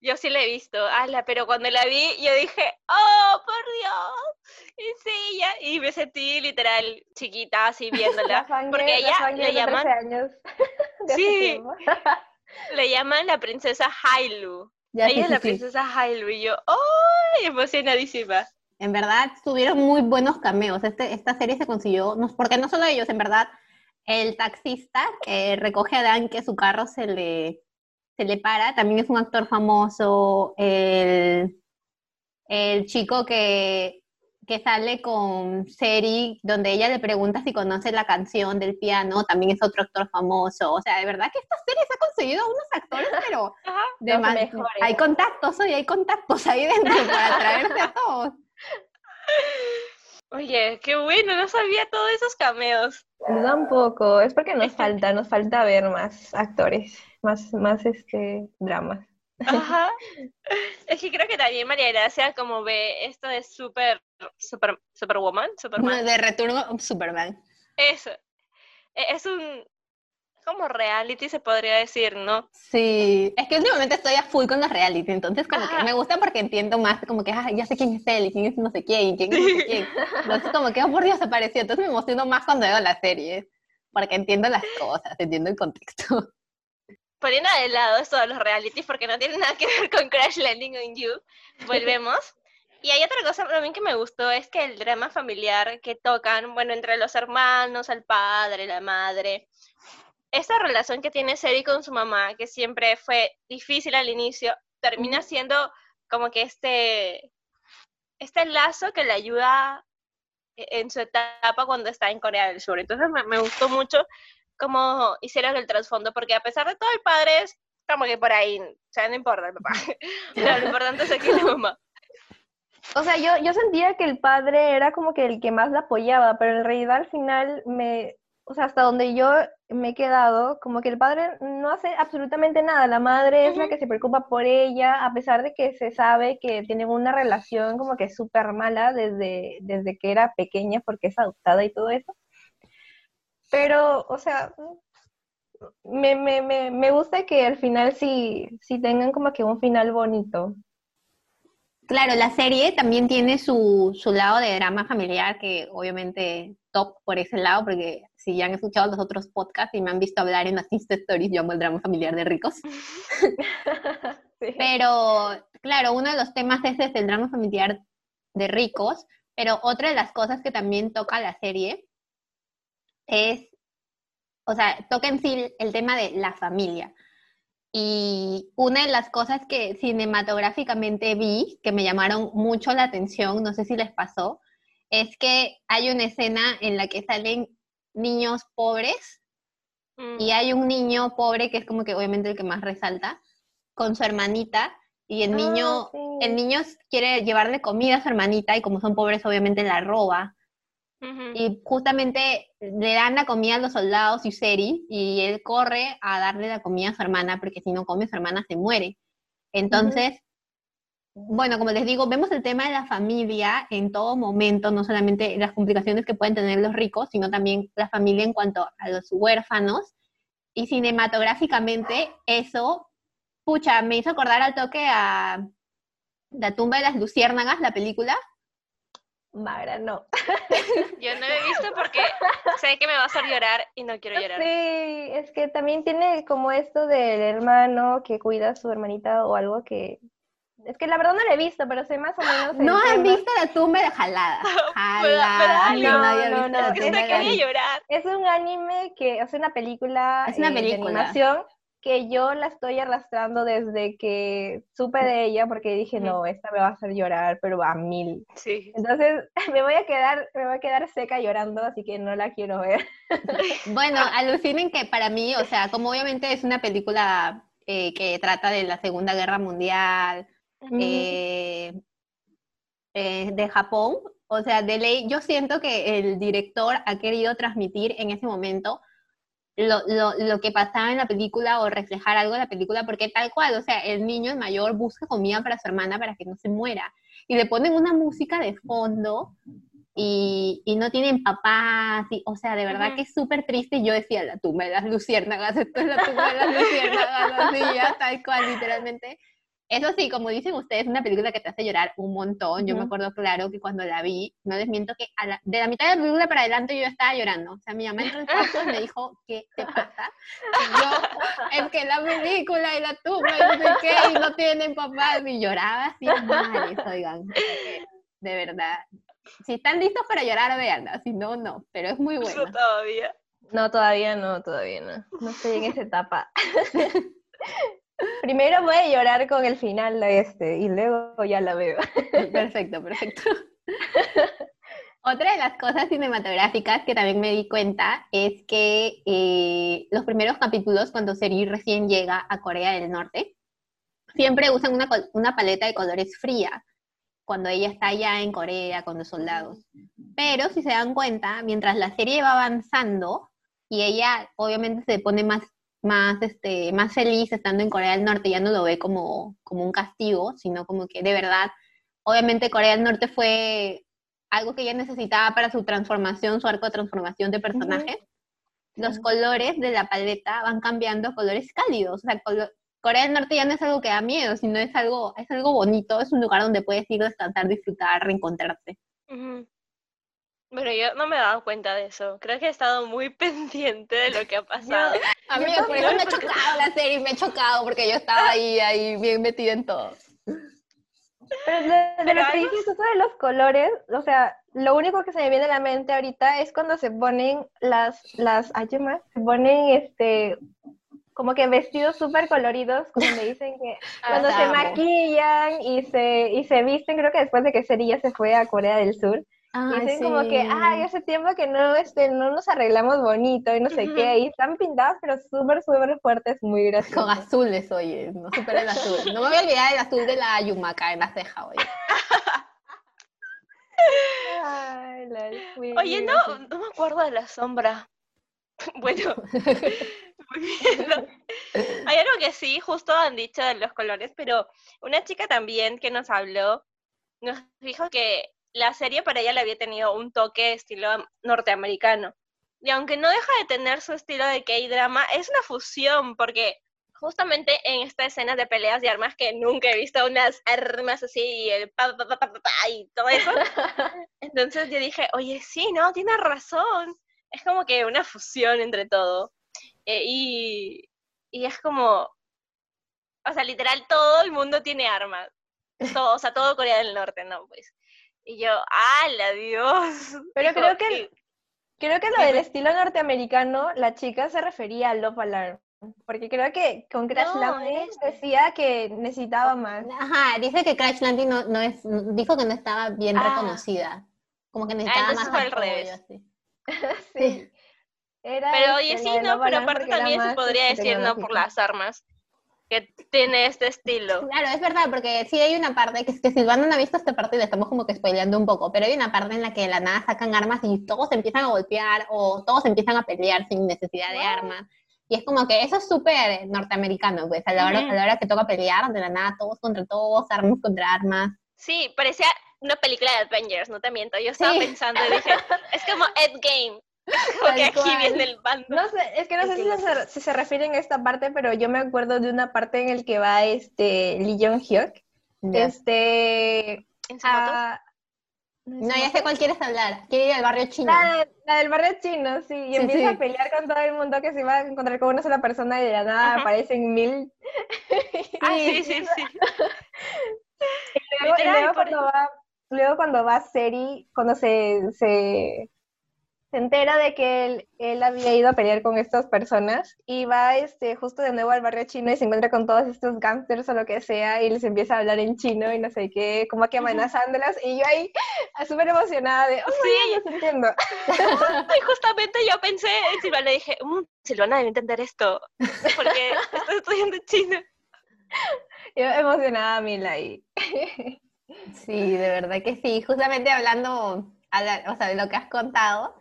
Yo sí la he visto, ala, pero cuando la vi yo dije, oh, por Dios, y sí, ya, y me sentí literal chiquita así (laughs) viéndola, porque ella le llaman, años. (laughs) Sí, (laughs) le llaman la princesa Hailu, ella es la princesa Hailu, y yo, oh, emocionadísima. En verdad, tuvieron muy buenos cameos, este, esta serie se consiguió, no, porque no solo ellos, en verdad, el taxista que recoge a Dan que su carro se le se le para, también es un actor famoso, el, el chico que, que sale con Seri, donde ella le pregunta si conoce la canción del piano, también es otro actor famoso. O sea, de verdad que esta serie se ha conseguido unos actores, (laughs) pero de más, hay contactos hoy, hay contactos ahí dentro para traerse a todos. Oye, qué bueno, no sabía todos esos cameos. Tampoco, es porque nos (laughs) falta, nos falta ver más actores más, más este, dramas. (laughs) Ajá. Es que creo que también María Gracia como ve esto de super, super, Superwoman, Superman. De retorno Superman. Eso. E, es un como reality se podría decir, ¿no? Sí, es que últimamente estoy a full con los reality, entonces como que me gusta porque entiendo más, como que ya sé quién es él y quién es no sé quién y quién es no sé quién. (laughs) Entonces como que, oh, por Dios, apareció. Entonces me emociono más cuando veo la serie, porque entiendo las cosas, entiendo el contexto poniendo de lado esto de los realities porque no tiene nada que ver con Crash Landing on You, volvemos. (laughs) Y hay otra cosa también que me gustó, es que el drama familiar que tocan, bueno, entre los hermanos, el padre, la madre, esa relación que tiene Seri con su mamá, que siempre fue difícil al inicio, termina siendo como que este, este lazo que le ayuda e-, en su etapa cuando está en Corea del Sur. Entonces me, me gustó mucho cómo hicieron el trasfondo, porque a pesar de todo el padre es como que por ahí, o sea, no importa el papá, (laughs) (laughs) lo importante es aquí la mamá. O sea, yo, yo sentía que el padre era como que el que más la apoyaba, pero en realidad al final me, o sea, hasta donde yo me he quedado, como que el padre no hace absolutamente nada, la madre es la que se preocupa por ella, a pesar de que se sabe que tienen una relación como que súper mala desde, desde que era pequeña porque es adoptada y todo eso. Pero, o sea, me, me, me, me gusta que al final sí, sí tengan como que un final bonito. Claro, la serie también tiene su, su lado de drama familiar, que obviamente top por ese lado, porque si ya han escuchado los otros podcasts y me han visto hablar en las Insta Stories, yo amo el drama familiar de ricos. (laughs) Pero, claro, uno de los temas es el drama familiar de ricos, pero otra de las cosas que también toca la serie es, o sea, toca en sí el tema de la familia. Y una de las cosas que cinematográficamente vi, que me llamaron mucho la atención, no sé si les pasó, es que hay una escena en la que salen niños pobres y mm. hay un niño pobre que es como que obviamente el que más resalta con su hermanita y el niño ah, el niño quiere llevarle comida a su hermanita y como son pobres obviamente la roba y justamente le dan la comida a los soldados y Seri, y él corre a darle la comida a su hermana, porque si no come, su hermana se muere. Entonces, bueno, como les digo, vemos el tema de la familia en todo momento, no solamente las complicaciones que pueden tener los ricos, sino también la familia en cuanto a los huérfanos. Y cinematográficamente, eso, pucha, me hizo acordar al toque a La tumba de las luciérnagas, la película, Magra, no. (laughs) Yo no lo he visto porque sé que me va a hacer llorar y no quiero llorar. Sí, es que también tiene como esto del hermano que cuida a su hermanita o algo que... Es que la verdad no lo he visto, pero sé más o menos... No has visto la tumba de Jalada. (laughs) Jalada. no, no, no, Es, llorar. es un anime que es una película, es una película. de animación que yo la estoy arrastrando desde que supe de ella porque dije, no, esta me va a hacer llorar, pero a mil. Sí. Entonces (laughs) me voy a quedar, me voy a quedar seca llorando, así que no la quiero ver. (laughs) Bueno, alucinen que para mí, o sea, como obviamente es una película eh, que trata de la Segunda Guerra Mundial, eh, eh, de Japón, o sea, de ley, yo siento que el director ha querido transmitir en ese momento lo, lo, lo, que pasaba en la película o reflejar algo en la película, porque tal cual, o sea, el niño, el mayor, busca comida para su hermana para que no se muera. Y le ponen una música de fondo y, y no tienen papás, y, o sea, de verdad que es súper triste. Y yo decía, la tumba de las luciérnagas, esto es la tumba de las luciérnagas, así ya, tal cual, literalmente. Eso sí, como dicen ustedes, es una película que te hace llorar un montón. Yo me acuerdo claro que cuando la vi, no desmiento que de la mitad de la película para adelante yo estaba llorando. O sea, mi mamá entró en cuarto y me dijo, ¿qué te pasa? Y yo, es que la película y la tumba y no sé qué, y no tienen papás. Y lloraba así, madres, oigan. De verdad. Si están listos para llorar, veanla. Si no, no. Pero es muy buena. No todavía. No, todavía no, todavía no. No estoy en esa etapa. (laughs) Primero voy a llorar con el final de este y luego ya la veo. (laughs) Perfecto, perfecto. Otra de las cosas cinematográficas que también me di cuenta es que eh, los primeros capítulos, cuando Seri recién llega a Corea del Norte, siempre usan una, paleta de colores fría, cuando ella está allá en Corea con los soldados. Pero si se dan cuenta, mientras la serie va avanzando y ella obviamente se pone más más, este, más feliz estando en Corea del Norte, ya no lo ve como, como un castigo, sino como que de verdad, obviamente Corea del Norte fue algo que ella necesitaba para su transformación, su arco de transformación de personaje. Los colores de la paleta van cambiando a colores cálidos. O sea, Corea del Norte ya no es algo que da miedo, sino es algo, es algo bonito, es un lugar donde puedes ir, descansar, disfrutar, reencontrarte. Pero yo no me he dado cuenta de eso. Creo que he estado muy (laughs) pendiente de lo que ha pasado. a mí por eso me ha chocado la serie, me ha chocado porque yo estaba ahí, ahí bien metida en todo. Pero de, lo que dices de los colores, o sea, lo único que se me viene a la mente ahorita es cuando se ponen las, las, más, se ponen este, como que vestidos súper coloridos, como me dicen que (laughs) ah, cuando se maquillan y se, y se visten, creo que después de que Serilla se fue a Corea del Sur, y dicen como que, ay, hace tiempo que no, este, no nos arreglamos bonito y no sé qué, y están pintados, pero súper, súper fuertes, muy (laughs) graciosos. Con azules, oye, no súper el azul. No me voy a olvidar el azul de la yumaca en la ceja, oye. Ay, oye, no, no me acuerdo de la sombra. (laughs) bueno, (laughs) hay algo que sí, justo han dicho de los colores, pero una chica también que nos habló, nos dijo que la serie para ella le había tenido un toque estilo norteamericano. Y aunque no deja de tener su estilo de K-drama, es una fusión, porque justamente en esta escena de peleas de armas que nunca he visto unas armas así y el pa, pa, pa, pa y todo eso. (laughs) Entonces yo dije, oye, sí, no, tiene razón. Es como que una fusión entre todo. Eh, y, y es como, o sea, literal, todo el mundo tiene armas. Todo, o sea, todo Corea del Norte, ¿no? Pues. Y yo, ¡ala, Dios! (laughs) Pero creo que, creo que lo del estilo norteamericano, la chica se refería a Love Alarm. Porque creo que con Crash Landing decía que necesitaba más. Ajá, dice que Crash Landing no, no es, dijo que no estaba bien ah. reconocida. Como que necesitaba ah, más fue al revés. (laughs) sí. pero oye, este, sí, no, pero aparte también se podría decir no por las armas que tiene este estilo. Claro, es verdad, porque sí hay una parte, que, que Silvana no ha visto esta parte y le estamos como que spoileando un poco, pero hay una parte en la que de la nada sacan armas y todos empiezan a golpear o todos empiezan a pelear sin necesidad de armas. Y es como que eso es súper norteamericano, pues a la, hora, a la hora que toca pelear, de la nada todos contra todos, armas contra armas. Sí, parecía una película de Avengers, no te miento. Yo estaba pensando y dije, (laughs) es como Endgame, (laughs) Porque aquí viene el bando. No sé, es que no sé si se, si se, refieren a esta parte, pero yo me acuerdo de una parte en el que va este Lee Jong Hyuk. Este. ¿En su moto? No, ya sé cuál quieres hablar. Quiere ir al barrio chino. La, del barrio chino, sí. Y empieza a pelear con todo el mundo que se va a encontrar con una sola persona y de la nada aparecen mil. (laughs) ah, sí, sí, sí. (laughs) y luego, y luego cuando va, luego cuando va Seri, cuando se, se se entera de que él, él, había ido a pelear con estas personas y va este, justo de nuevo al barrio chino y se encuentra con todos estos gangsters o lo que sea y les empieza a hablar en chino y no sé qué, como que amenazándolas y yo ahí súper emocionada de, oh, sí, yo entiendo. (laughs) y justamente yo pensé en Silvana y dije, mmm, Silvana debe entender esto porque estoy estudiando chino. Yo emocionada, Mila, ahí. (laughs) sí, de verdad que sí. Justamente hablando, o sea, de lo que has contado,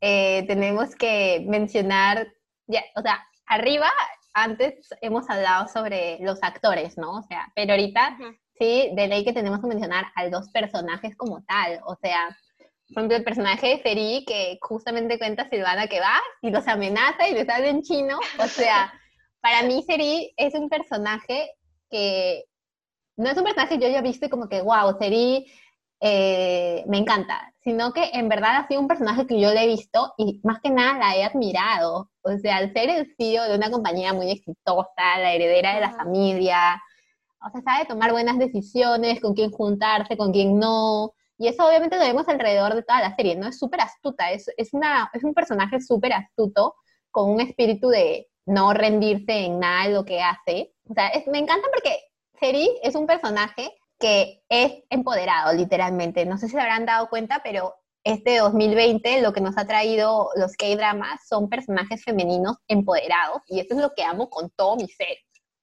eh, tenemos que mencionar ya, o sea, arriba, antes hemos hablado sobre los actores, ¿no? O sea, pero ahorita Ujú. sí, de ley que tenemos que mencionar a los personajes como tal. O sea, por ejemplo, el personaje de Feri, que justamente cuenta a Silvana que va y los amenaza y les habla en chino. O sea, (laughs) para mí Seri es un personaje que no es un personaje que yo haya visto y como que, wow, Seri eh, me encanta, sino que en verdad ha sido un personaje que yo le he visto y más que nada la he admirado. O sea, al ser el CEO de una compañía muy exitosa, la heredera de la familia, o sea, sabe tomar buenas decisiones, con quién juntarse, con quién no. Y eso obviamente lo vemos alrededor de toda la serie, ¿no? Es súper astuta, es, es, una, es un personaje súper astuto, con un espíritu de no rendirse en nada de lo que hace. O sea, es- me encanta porque Seri es un personaje que es empoderado, literalmente. No sé si se habrán dado cuenta, pero este 2020 lo que nos ha traído los K-dramas son personajes femeninos empoderados y eso es lo que amo con todo mi ser.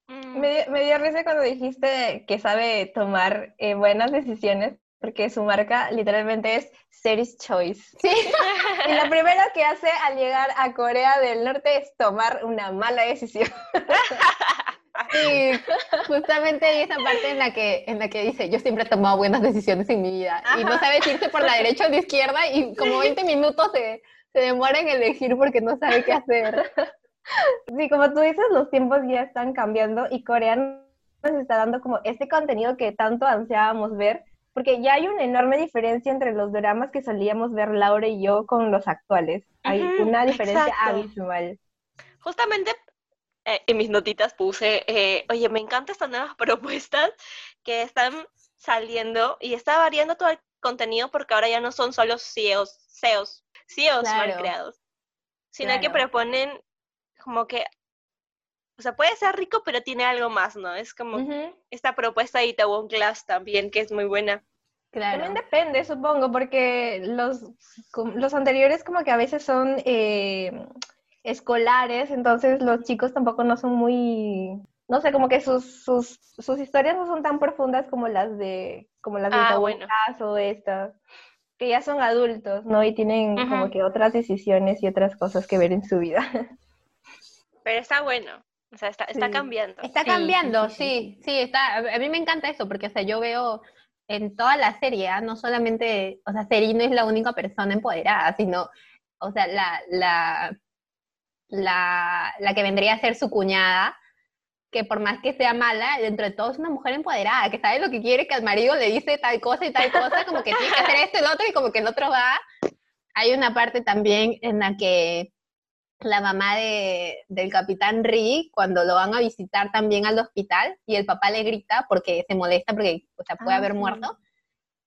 Mm, Me, dio- me dio risa cuando dijiste que sabe tomar eh, buenas decisiones, porque su marca literalmente es Series Choice. Sí, (laughs) Y lo primero que hace al llegar a Corea del Norte es tomar una mala decisión. (laughs) Sí, justamente hay esa parte en la que en la que dice, yo siempre he tomado buenas decisiones en mi vida y no sabe si irse por la (laughs) derecha o la izquierda y como 20 minutos se, se demora en elegir porque no sabe qué hacer. Sí, como tú dices, los tiempos ya están cambiando y Corea nos está dando como este contenido que tanto ansiábamos ver, porque ya hay una enorme diferencia entre los dramas que solíamos ver Laura y yo con los actuales. Hay una diferencia exacto. abismal. Justamente eh, en mis notitas puse, eh, oye, me encantan estas nuevas (laughs) propuestas que están saliendo y está variando todo el contenido porque ahora ya no son solo CEOs, CEOs, CEOs mal Claro. creados, sino que proponen como que, o sea, puede ser rico, pero tiene algo más, ¿no? Es como esta propuesta de Itaewon Class también, que es muy buena. Claro. También depende, supongo, porque los, los anteriores como que a veces son eh, escolares, entonces los chicos tampoco no son muy, no sé, como que sus, sus, sus historias no son tan profundas como las de, como las de Ah, bueno. O estas, que ya son adultos, ¿no? Y tienen como que otras decisiones y otras cosas que ver en su vida. (laughs) Pero está bueno, o sea, está, está Sí. cambiando. Está Sí, cambiando, sí, sí, sí, está. A a mí me encanta eso, porque, o sea, yo veo en toda la serie, ¿ah? no solamente, o sea, Seri no es la única persona empoderada, sino, o sea, la, la, la, la que vendría a ser su cuñada, que por más que sea mala, dentro de todo es una mujer empoderada, que sabe lo que quiere, que al marido le dice tal cosa y tal cosa, como que tiene que hacer esto y lo otro, y como que el otro va. Hay una parte también en la que la mamá de, del capitán Ri, cuando lo van a visitar también al hospital, y el papá le grita porque se molesta porque o sea, puede Ah, haber sí. muerto,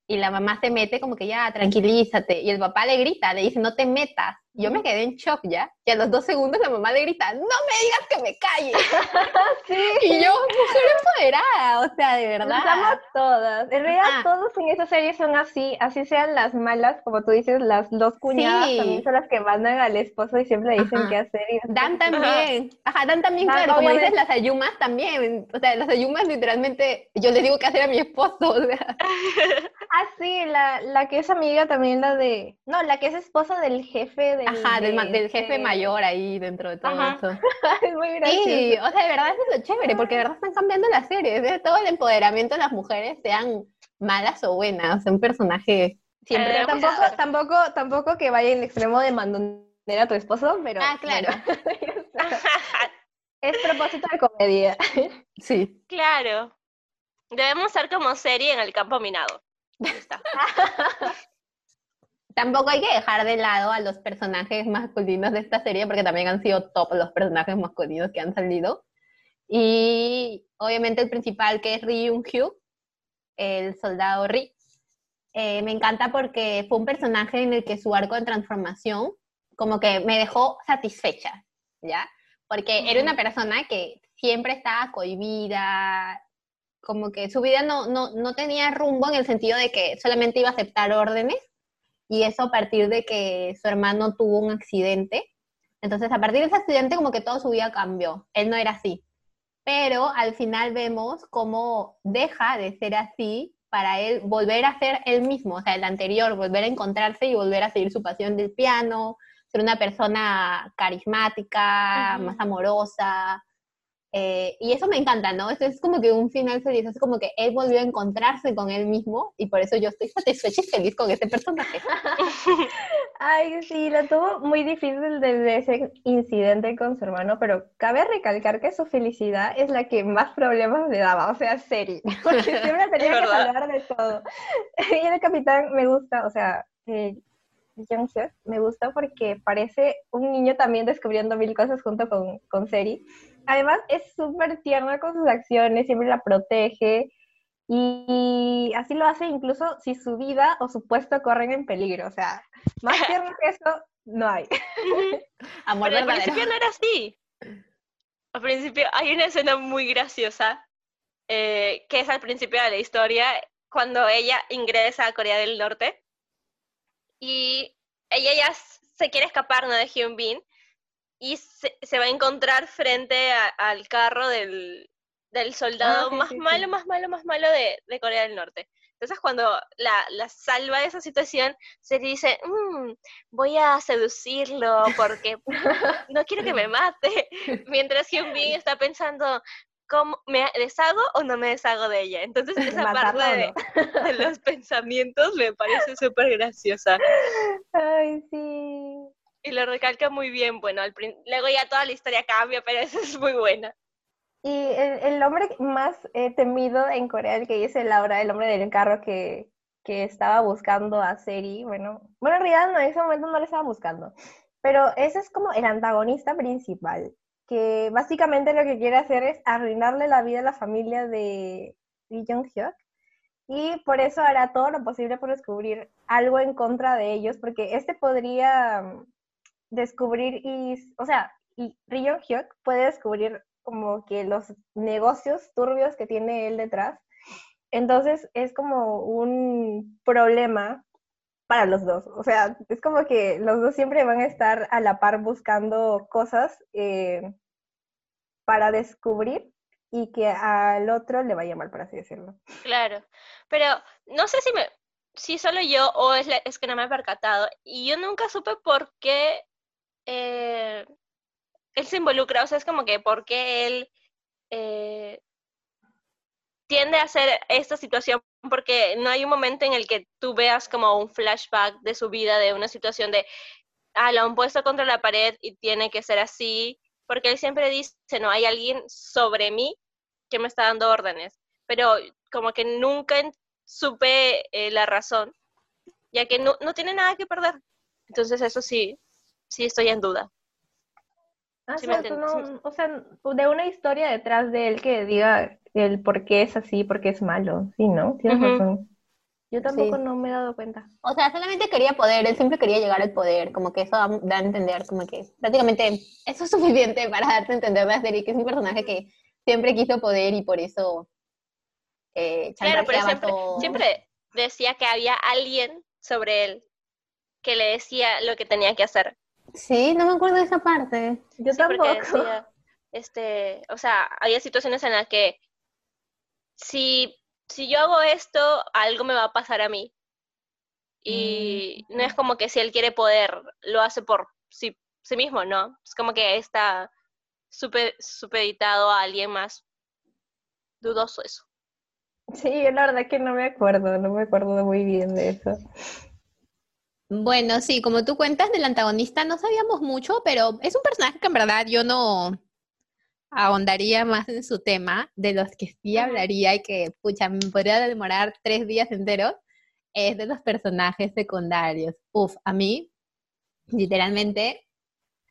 y la mamá se mete como que ya, tranquilízate, y el papá le grita, le dice, no te metas. Yo me quedé en shock ya, y a los dos segundos la mamá le grita, no me digas que me calle. (laughs) Y yo, mujer empoderada, o sea, de verdad. amo todas. En realidad todos en esa serie son así, así sean las malas, como tú dices, las dos cuñadas Sí. también son las que mandan al esposo y siempre le dicen Ajá. qué hacer. y Dan también, ajá, Dan también, Dan, claro, como dices, las ayumas también, o sea, las ayumas literalmente, yo le digo qué hacer a mi esposo, o sea, (laughs) Ah, sí, la, la que es amiga también, la de... No, la que es esposa del jefe del... ajá, del, jefe de- mayor ahí dentro de todo Ajá. eso. (laughs) es muy gracioso. Sí, o sea, de verdad eso es lo chévere, porque de verdad están cambiando las series, ¿eh? todo el empoderamiento de las mujeres, sean malas o buenas, un personaje siempre... Eh, Pero tampoco, tampoco, tampoco que vaya en el extremo de mandoner a tu esposo, pero... Ah, claro. bueno, (laughs) (laughs) es propósito de comedia. Sí. claro. Debemos ser como serie en el campo minado. Ahí está. Tampoco hay que dejar de lado a los personajes masculinos de esta serie, porque también han sido top los personajes masculinos que han salido. Y obviamente el principal, que es Ri Young-hyo, el soldado Ri. Eh, me encanta porque fue un personaje en el que su arco de transformación como que me dejó satisfecha, ¿ya? Porque era una persona que siempre estaba cohibida, como que su vida no, no, no tenía rumbo en el sentido de que solamente iba a aceptar órdenes y eso a partir de que su hermano tuvo un accidente. Entonces, a partir de ese accidente, como que toda su vida cambió. Él no era así. Pero al final vemos cómo deja de ser así para él volver a ser él mismo, o sea, el anterior, volver a encontrarse y volver a seguir su pasión del piano, ser una persona carismática, más amorosa. Eh, y eso me encanta, ¿no? Esto es como que un final feliz, es como que él volvió a encontrarse con él mismo y por eso yo estoy satisfecha y feliz con este personaje. (laughs) Ay, sí, lo tuvo muy difícil desde ese incidente con su hermano, pero cabe recalcar que su felicidad es la que más problemas le daba, o sea, serie, (laughs) porque siempre (laughs) tenía que hablar de todo. Y el capitán me gusta, o sea, eh, me gusta porque parece un niño también descubriendo mil cosas junto con, con Seri. Además, es súper tierno con sus acciones, siempre la protege. Y así lo hace incluso si su vida o su puesto corren en peligro. O sea, más tierno que eso no hay. (laughs) Amor Pero al principio no era así. Al principio hay una escena muy graciosa eh, que es al principio de la historia cuando ella ingresa a Corea del Norte y ella ya se quiere escapar ¿no? de Hyun Bin y se, va a encontrar frente al carro del, soldado ah, más malo, más malo, más malo de, Corea del Norte. Entonces cuando la, salva de esa situación, se dice, mm, voy a seducirlo porque (laughs) no quiero que me mate. (laughs) Mientras Hyun Bin está pensando, ¿cómo, ¿me deshago o no me deshago de ella? Entonces (laughs) esa parte de, de, los pensamientos me parece súper graciosa. Ay, sí. Y lo recalca muy bien, bueno, luego ya toda la historia cambia, pero (laughs) eso es muy buena. Y el, hombre más eh, temido en Corea, el que dice Laura, el hombre del carro que, que estaba buscando a Seri, bueno, bueno, en realidad no, en ese momento no le estaba buscando, pero ese es como el antagonista principal que básicamente lo que quiere hacer es arruinarle la vida a la familia de Lee Jong-hyuk y por eso hará todo lo posible por descubrir algo en contra de ellos, porque este podría descubrir y, o sea, y Lee Jong-hyuk puede descubrir como que los negocios turbios que tiene él detrás. Entonces es como un problema para los dos. O sea, es como que los dos siempre van a estar a la par buscando cosas eh, para descubrir y que al otro le vaya mal, por así decirlo. Claro, pero no sé si me, si solo yo o es, es que no me he percatado y yo nunca supe por qué eh, él se involucra, o sea, es como que por qué él eh, tiende a hacer esta situación porque no hay un momento en el que tú veas como un flashback de su vida, de una situación de, ah, lo han puesto contra la pared y tiene que ser así, porque él siempre dice, no, hay alguien sobre mí que me está dando órdenes, pero como que nunca supe eh, la razón, ya que no, no tiene nada que perder. Entonces eso sí, sí estoy en duda. Ah, no, o sea, de una historia detrás de él que diga el por qué es así, por qué es malo, sí, ¿no? Tienes razón. Yo tampoco no me he dado cuenta. O sea, solamente quería poder, él siempre quería llegar al poder, como que eso da, a entender, como que prácticamente eso es suficiente para darte a entender la serie, que es un personaje que siempre quiso poder y por eso eh, Claro, pero siempre, siempre decía que había alguien sobre él que le decía lo que tenía que hacer. Sí, no me acuerdo de esa parte. Yo tampoco. este, o sea, había situaciones en las que si, si yo hago esto, algo me va a pasar a mí. Y mm. no es como que si él quiere poder, lo hace por sí, sí mismo, ¿no? Es como que está super, supeditado a alguien más. Dudoso eso. Sí, la verdad que no me acuerdo, no me acuerdo muy bien de eso. Bueno, sí, como tú cuentas del antagonista, no sabíamos mucho, pero es un personaje que en verdad yo no ahondaría más en su tema, de los que sí hablaría y que, pucha, me podría demorar tres días enteros, es de los personajes secundarios. Uf, a mí, literalmente,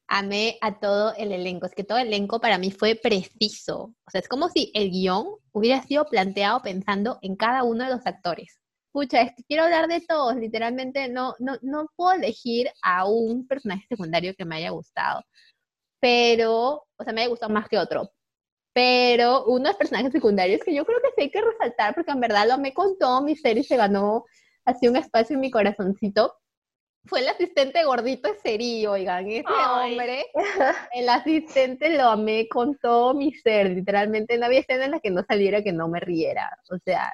amé a todo el elenco. Es que todo el elenco para mí fue preciso. O sea, es como si el guion hubiera sido planteado pensando en cada uno de los actores pucha, es que quiero hablar de todos, literalmente no, no, no puedo elegir a un personaje secundario que me haya gustado, pero, o sea, me haya gustado más que otro. Pero uno de los personajes secundarios que yo creo que sí hay que resaltar, porque en verdad lo amé con todo mi ser y se ganó así un espacio en mi corazoncito, fue el asistente gordito de Seri, oigan, ese hombre, el asistente lo amé con todo mi ser, literalmente no había escena en la que no saliera que no me riera, o sea,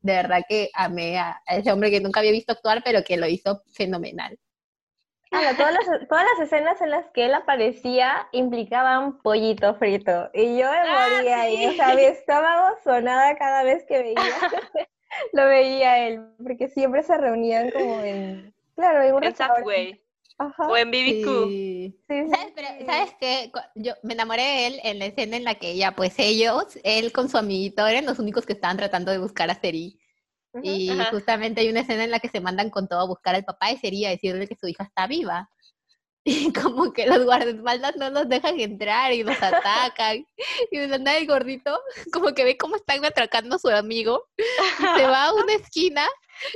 de verdad que amé a, ese hombre que nunca había visto actuar, pero que lo hizo fenomenal. Todas, las, todas las escenas en las que él aparecía implicaban pollito frito. Y yo me Ah, moría ahí. O sí. sea, mi estómago sonaba cada vez que veía, (laughs) lo veía él. Porque siempre se reunían como en. Claro, en un restaurante. Subway Ajá. o en BBQ. Sí. ¿Sabes, pero, sí. ¿sabes qué? Yo me enamoré de él en la escena en la que ya, pues ellos, él con su amiguito, eran los únicos que estaban tratando de buscar a Seri. Y Ajá. justamente hay una escena en la que se mandan con todo a buscar al papá de Seri a decirle que su hija está viva. (laughs) Y como que los guardaespaldas no los dejan entrar y los atacan. Y de nada el gordito, (laughs) como que ve cómo están atracando a su amigo, y se va a una esquina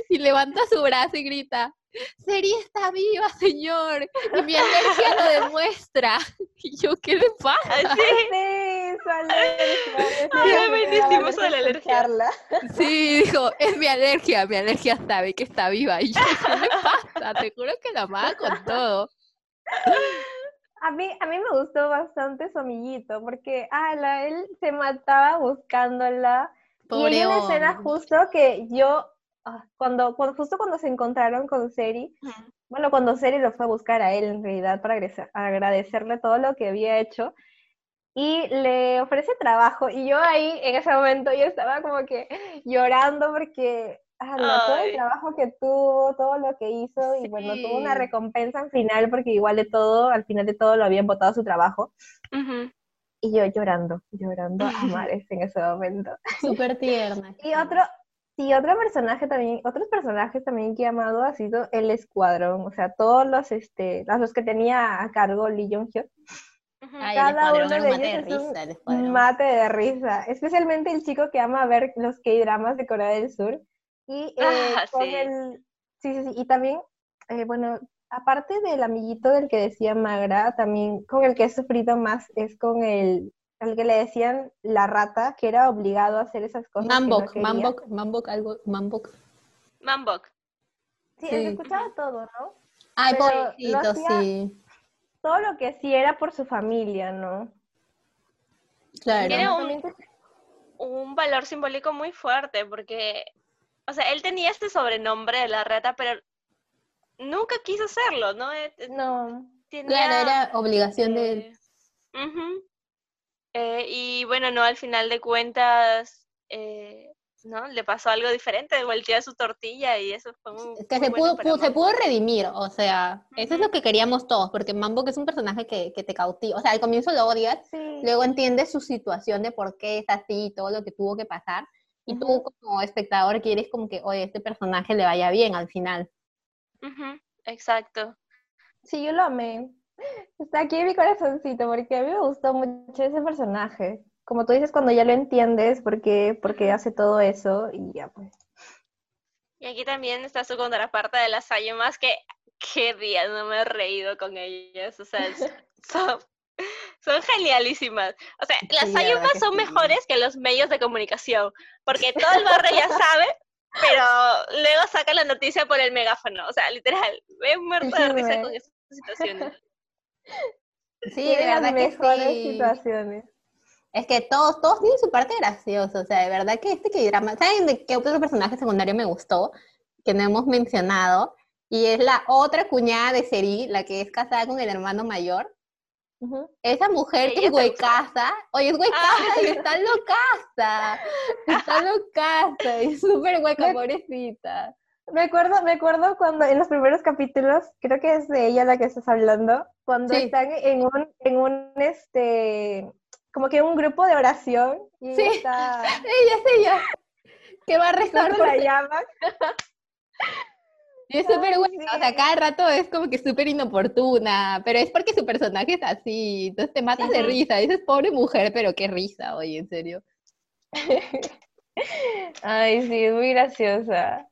y levanta su brazo y grita, Seri está viva, señor, y mi alergia lo demuestra. (laughs) Y yo, ¿qué le pasa? Así. Sí, su alergia. La alergia. Sí, dijo, es mi alergia, mi alergia sabe que está viva. Y yo, ¿qué le pasa? Te juro que la amaba con todo. A mí, a mí me gustó bastante su amiguito, porque ala, él se mataba buscándola. y hay una escena justo que yo, cuando, cuando, justo cuando se encontraron con Seri, bueno, cuando Seri lo fue a buscar a él en realidad para agradecerle todo lo que había hecho, y le ofrece trabajo, y yo ahí en ese momento yo estaba como que llorando porque ala, todo el trabajo que tuvo, todo lo que hizo, y bueno, tuvo una Sí. recompensa al final porque igual de todo, al final de todo lo habían votado a su trabajo. Ujú. Y yo llorando, llorando a (laughs) mares en ese momento. Súper tierna. (laughs) Y otro, y otro personaje también, otros personajes también que he amado ha sido el escuadrón, o sea, todos los, este, los que tenía a cargo Lee. Ay, el cada uno de un mate de ellos es un risa, el escuadrón. mate de risa, especialmente el chico que ama ver los K-dramas de Corea del Sur. Y eh, Ah, con sí. el, sí, sí, sí, y también, eh, bueno, aparte del amiguito del que decía Magra, también con el que he sufrido más es con el, el que le decían la rata, que era obligado a hacer esas cosas. que no Mambok. Mambok, Mambok, algo, Mambok. Mambok. Sí, él Sí. escuchaba todo, ¿no? Ay, pobrecito, sí. Todo lo que sí era por su familia, ¿no? Claro. Tiene un, un valor simbólico muy fuerte porque, o sea, él tenía este sobrenombre de la rata, pero nunca quiso hacerlo, ¿no? No. Tenía, Claro, era obligación de él. ujú. Eh, y bueno, no, al final de cuentas, eh, ¿no? Le pasó algo diferente, volteó su tortilla y eso fue muy, Es que muy se bueno pudo, se pudo redimir, o sea, eso es lo que queríamos todos, porque Mambok es un personaje que, que te cautiva, o sea, al comienzo lo odias, Sí. luego entiendes su situación de por qué es así y todo lo que tuvo que pasar, y tú como espectador quieres como que, oye, este personaje le vaya bien al final. Exacto. Sí, yo lo amé. Está aquí en mi corazoncito porque a mí me gustó mucho ese personaje. Como tú dices, cuando ya lo entiendes, porque, porque hace todo eso y ya pues. Y aquí también está su contraparte de las más que qué día no me he reído con ellas. O sea, (laughs) son, son genialísimas. O sea, las Sí, que son sí. mejores que los medios de comunicación, porque todo el barrio ya sabe, pero luego sacan la noticia por el megáfono. O sea, literal, me he muerto de risa con esas situaciones. Sí, de verdad que mejores sí. situaciones. Es que todos, todos tienen su parte graciosa, o sea, de verdad que este que drama, ¿saben de qué otro personaje secundario me gustó? Que no hemos mencionado, y es la otra cuñada de Seri, la que es casada con el hermano mayor. Esa mujer que Ella es huecaza, oye, es huecaza y está locaza, está locaza, es súper hueca, Me- pobrecita. Me acuerdo, me acuerdo cuando en los primeros capítulos, creo que es de ella la que estás hablando, cuando Sí. están en un, en un este, como que un grupo de oración y Sí. está, (laughs) Ella es ella, que va a rezar ¿cómo por la llaman? Y es súper Ay, buena, o sea, sí. cada rato es como que súper inoportuna, pero es porque su personaje es así, entonces te matas de risa, dices, pobre mujer, pero qué risa, oye, en serio. (laughs) Ay, sí, es muy graciosa.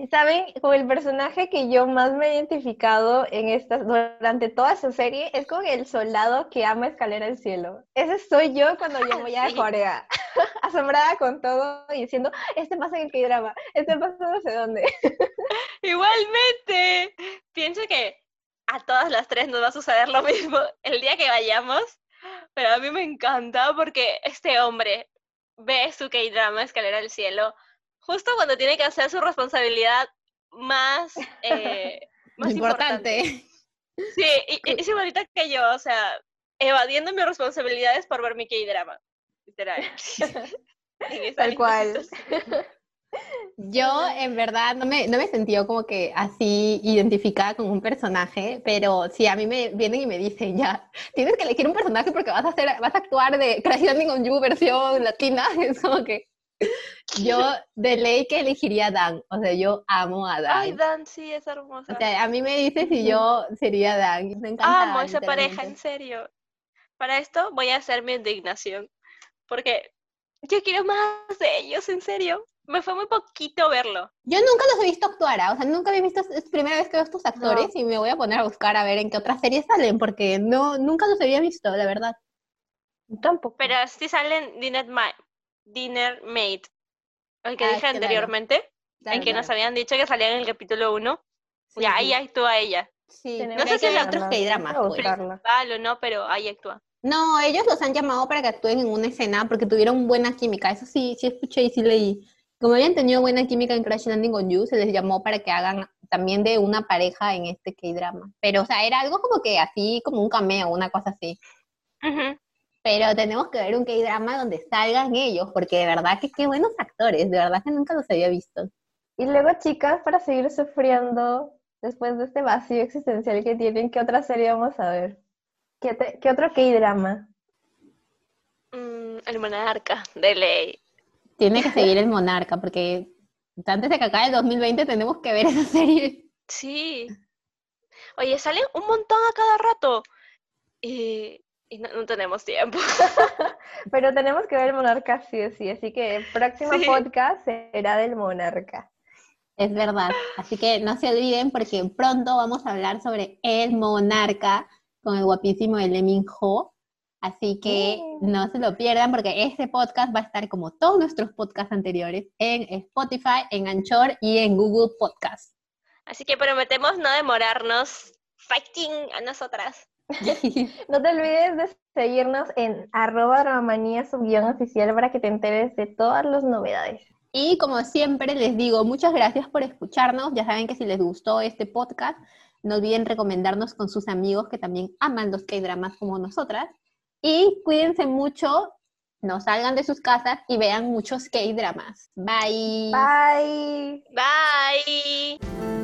Y saben, como el personaje que yo más me he identificado en estas, durante toda esta serie es con el soldado que ama escalar al cielo. Ese soy yo cuando yo (laughs) voy a. Corea, (laughs) asombrada con todo y diciendo, este pasa en el K-drama, este pasa no sé dónde. (laughs) Igualmente, pienso que a todas las tres nos va a suceder lo mismo el día que vayamos, pero a mí me encanta porque este hombre ve su K-drama Escalera al Cielo justo cuando tiene que hacer su responsabilidad más, eh, (laughs) más importante. Sí, y, y es igualita que yo, o sea, evadiendo mis responsabilidades por ver mi K-drama. Literal. (laughs) Tal cual. (laughs) Yo en verdad no me, no me sentí como que así identificada con un personaje, pero si a mí me vienen y me dicen ya, tienes que elegir un personaje porque vas a hacer, vas a actuar de Crash Landing on You versión latina, es como que yo de ley que elegiría a Dan, o sea, yo amo a Dan. Ay, Dan, sí, es hermosa. O sea, a mí me dices si yo sería Dan. Me encanta Amo Dan, esa pareja, en serio. Para esto voy a hacer mi indignación. Porque yo quiero más de ellos, en serio. Me fue muy poquito verlo. Yo nunca los he visto actuar, ¿ah? o sea, nunca había visto, es primera vez que veo estos actores y me voy a poner a buscar a ver en qué otras series salen, porque no, nunca los había visto, la verdad. Tampoco. Pero sí salen Dinner, Ma Dinner Mate. El que Ah, dije claro. anteriormente. Claro, en que nos habían dicho que salían en el capítulo 1. Sí, ya, sí. ahí actúa ella. Sí, hay sé que si la- otros buscarla. Vale o no, pero ahí actúa. No, ellos los han llamado para que actúen en una escena porque tuvieron buena química. Eso sí, sí escuché y sí leí. Como habían tenido buena química en Crash Landing on You, se les llamó para que hagan también de una pareja en este K-drama. Pero, o sea, era algo como que así, como un cameo, una cosa así. Ujú. Pero tenemos que ver un K-drama donde salgan ellos, porque de verdad que qué buenos actores, de verdad que nunca los había visto. Y luego, chicas, para seguir sufriendo después de este vacío existencial que tienen, ¿qué otra serie vamos a ver? ¿Qué, te- qué otro K-drama? Mm, el monarca, de ley. Tiene que seguir (laughs) el Monarca, porque antes de que acabe el 2020 tenemos que ver esa serie. Sí. Oye, salen un montón a cada rato. Y, y no, no tenemos tiempo. (laughs) Pero tenemos que ver el Monarca sí o sí, así que el próximo Sí. podcast será del Monarca. Es verdad. Así que no se olviden porque pronto vamos a hablar sobre el monarca con el guapísimo Lee Ho. Así que no se lo pierdan porque este podcast va a estar como todos nuestros podcasts anteriores en Spotify, en Anchor y en Google Podcast. Así que prometemos no demorarnos. Fighting a nosotras. (laughs) No te olvides de seguirnos en arroba dramamanía guion oficial para que te enteres de todas las novedades. Y como siempre les digo, muchas gracias por escucharnos. Ya saben que si les gustó este podcast, no olviden recomendarnos con sus amigos que también aman los K-dramas como nosotras. Y cuídense mucho, no salgan de sus casas y vean muchos K-dramas. Bye. Bye. Bye.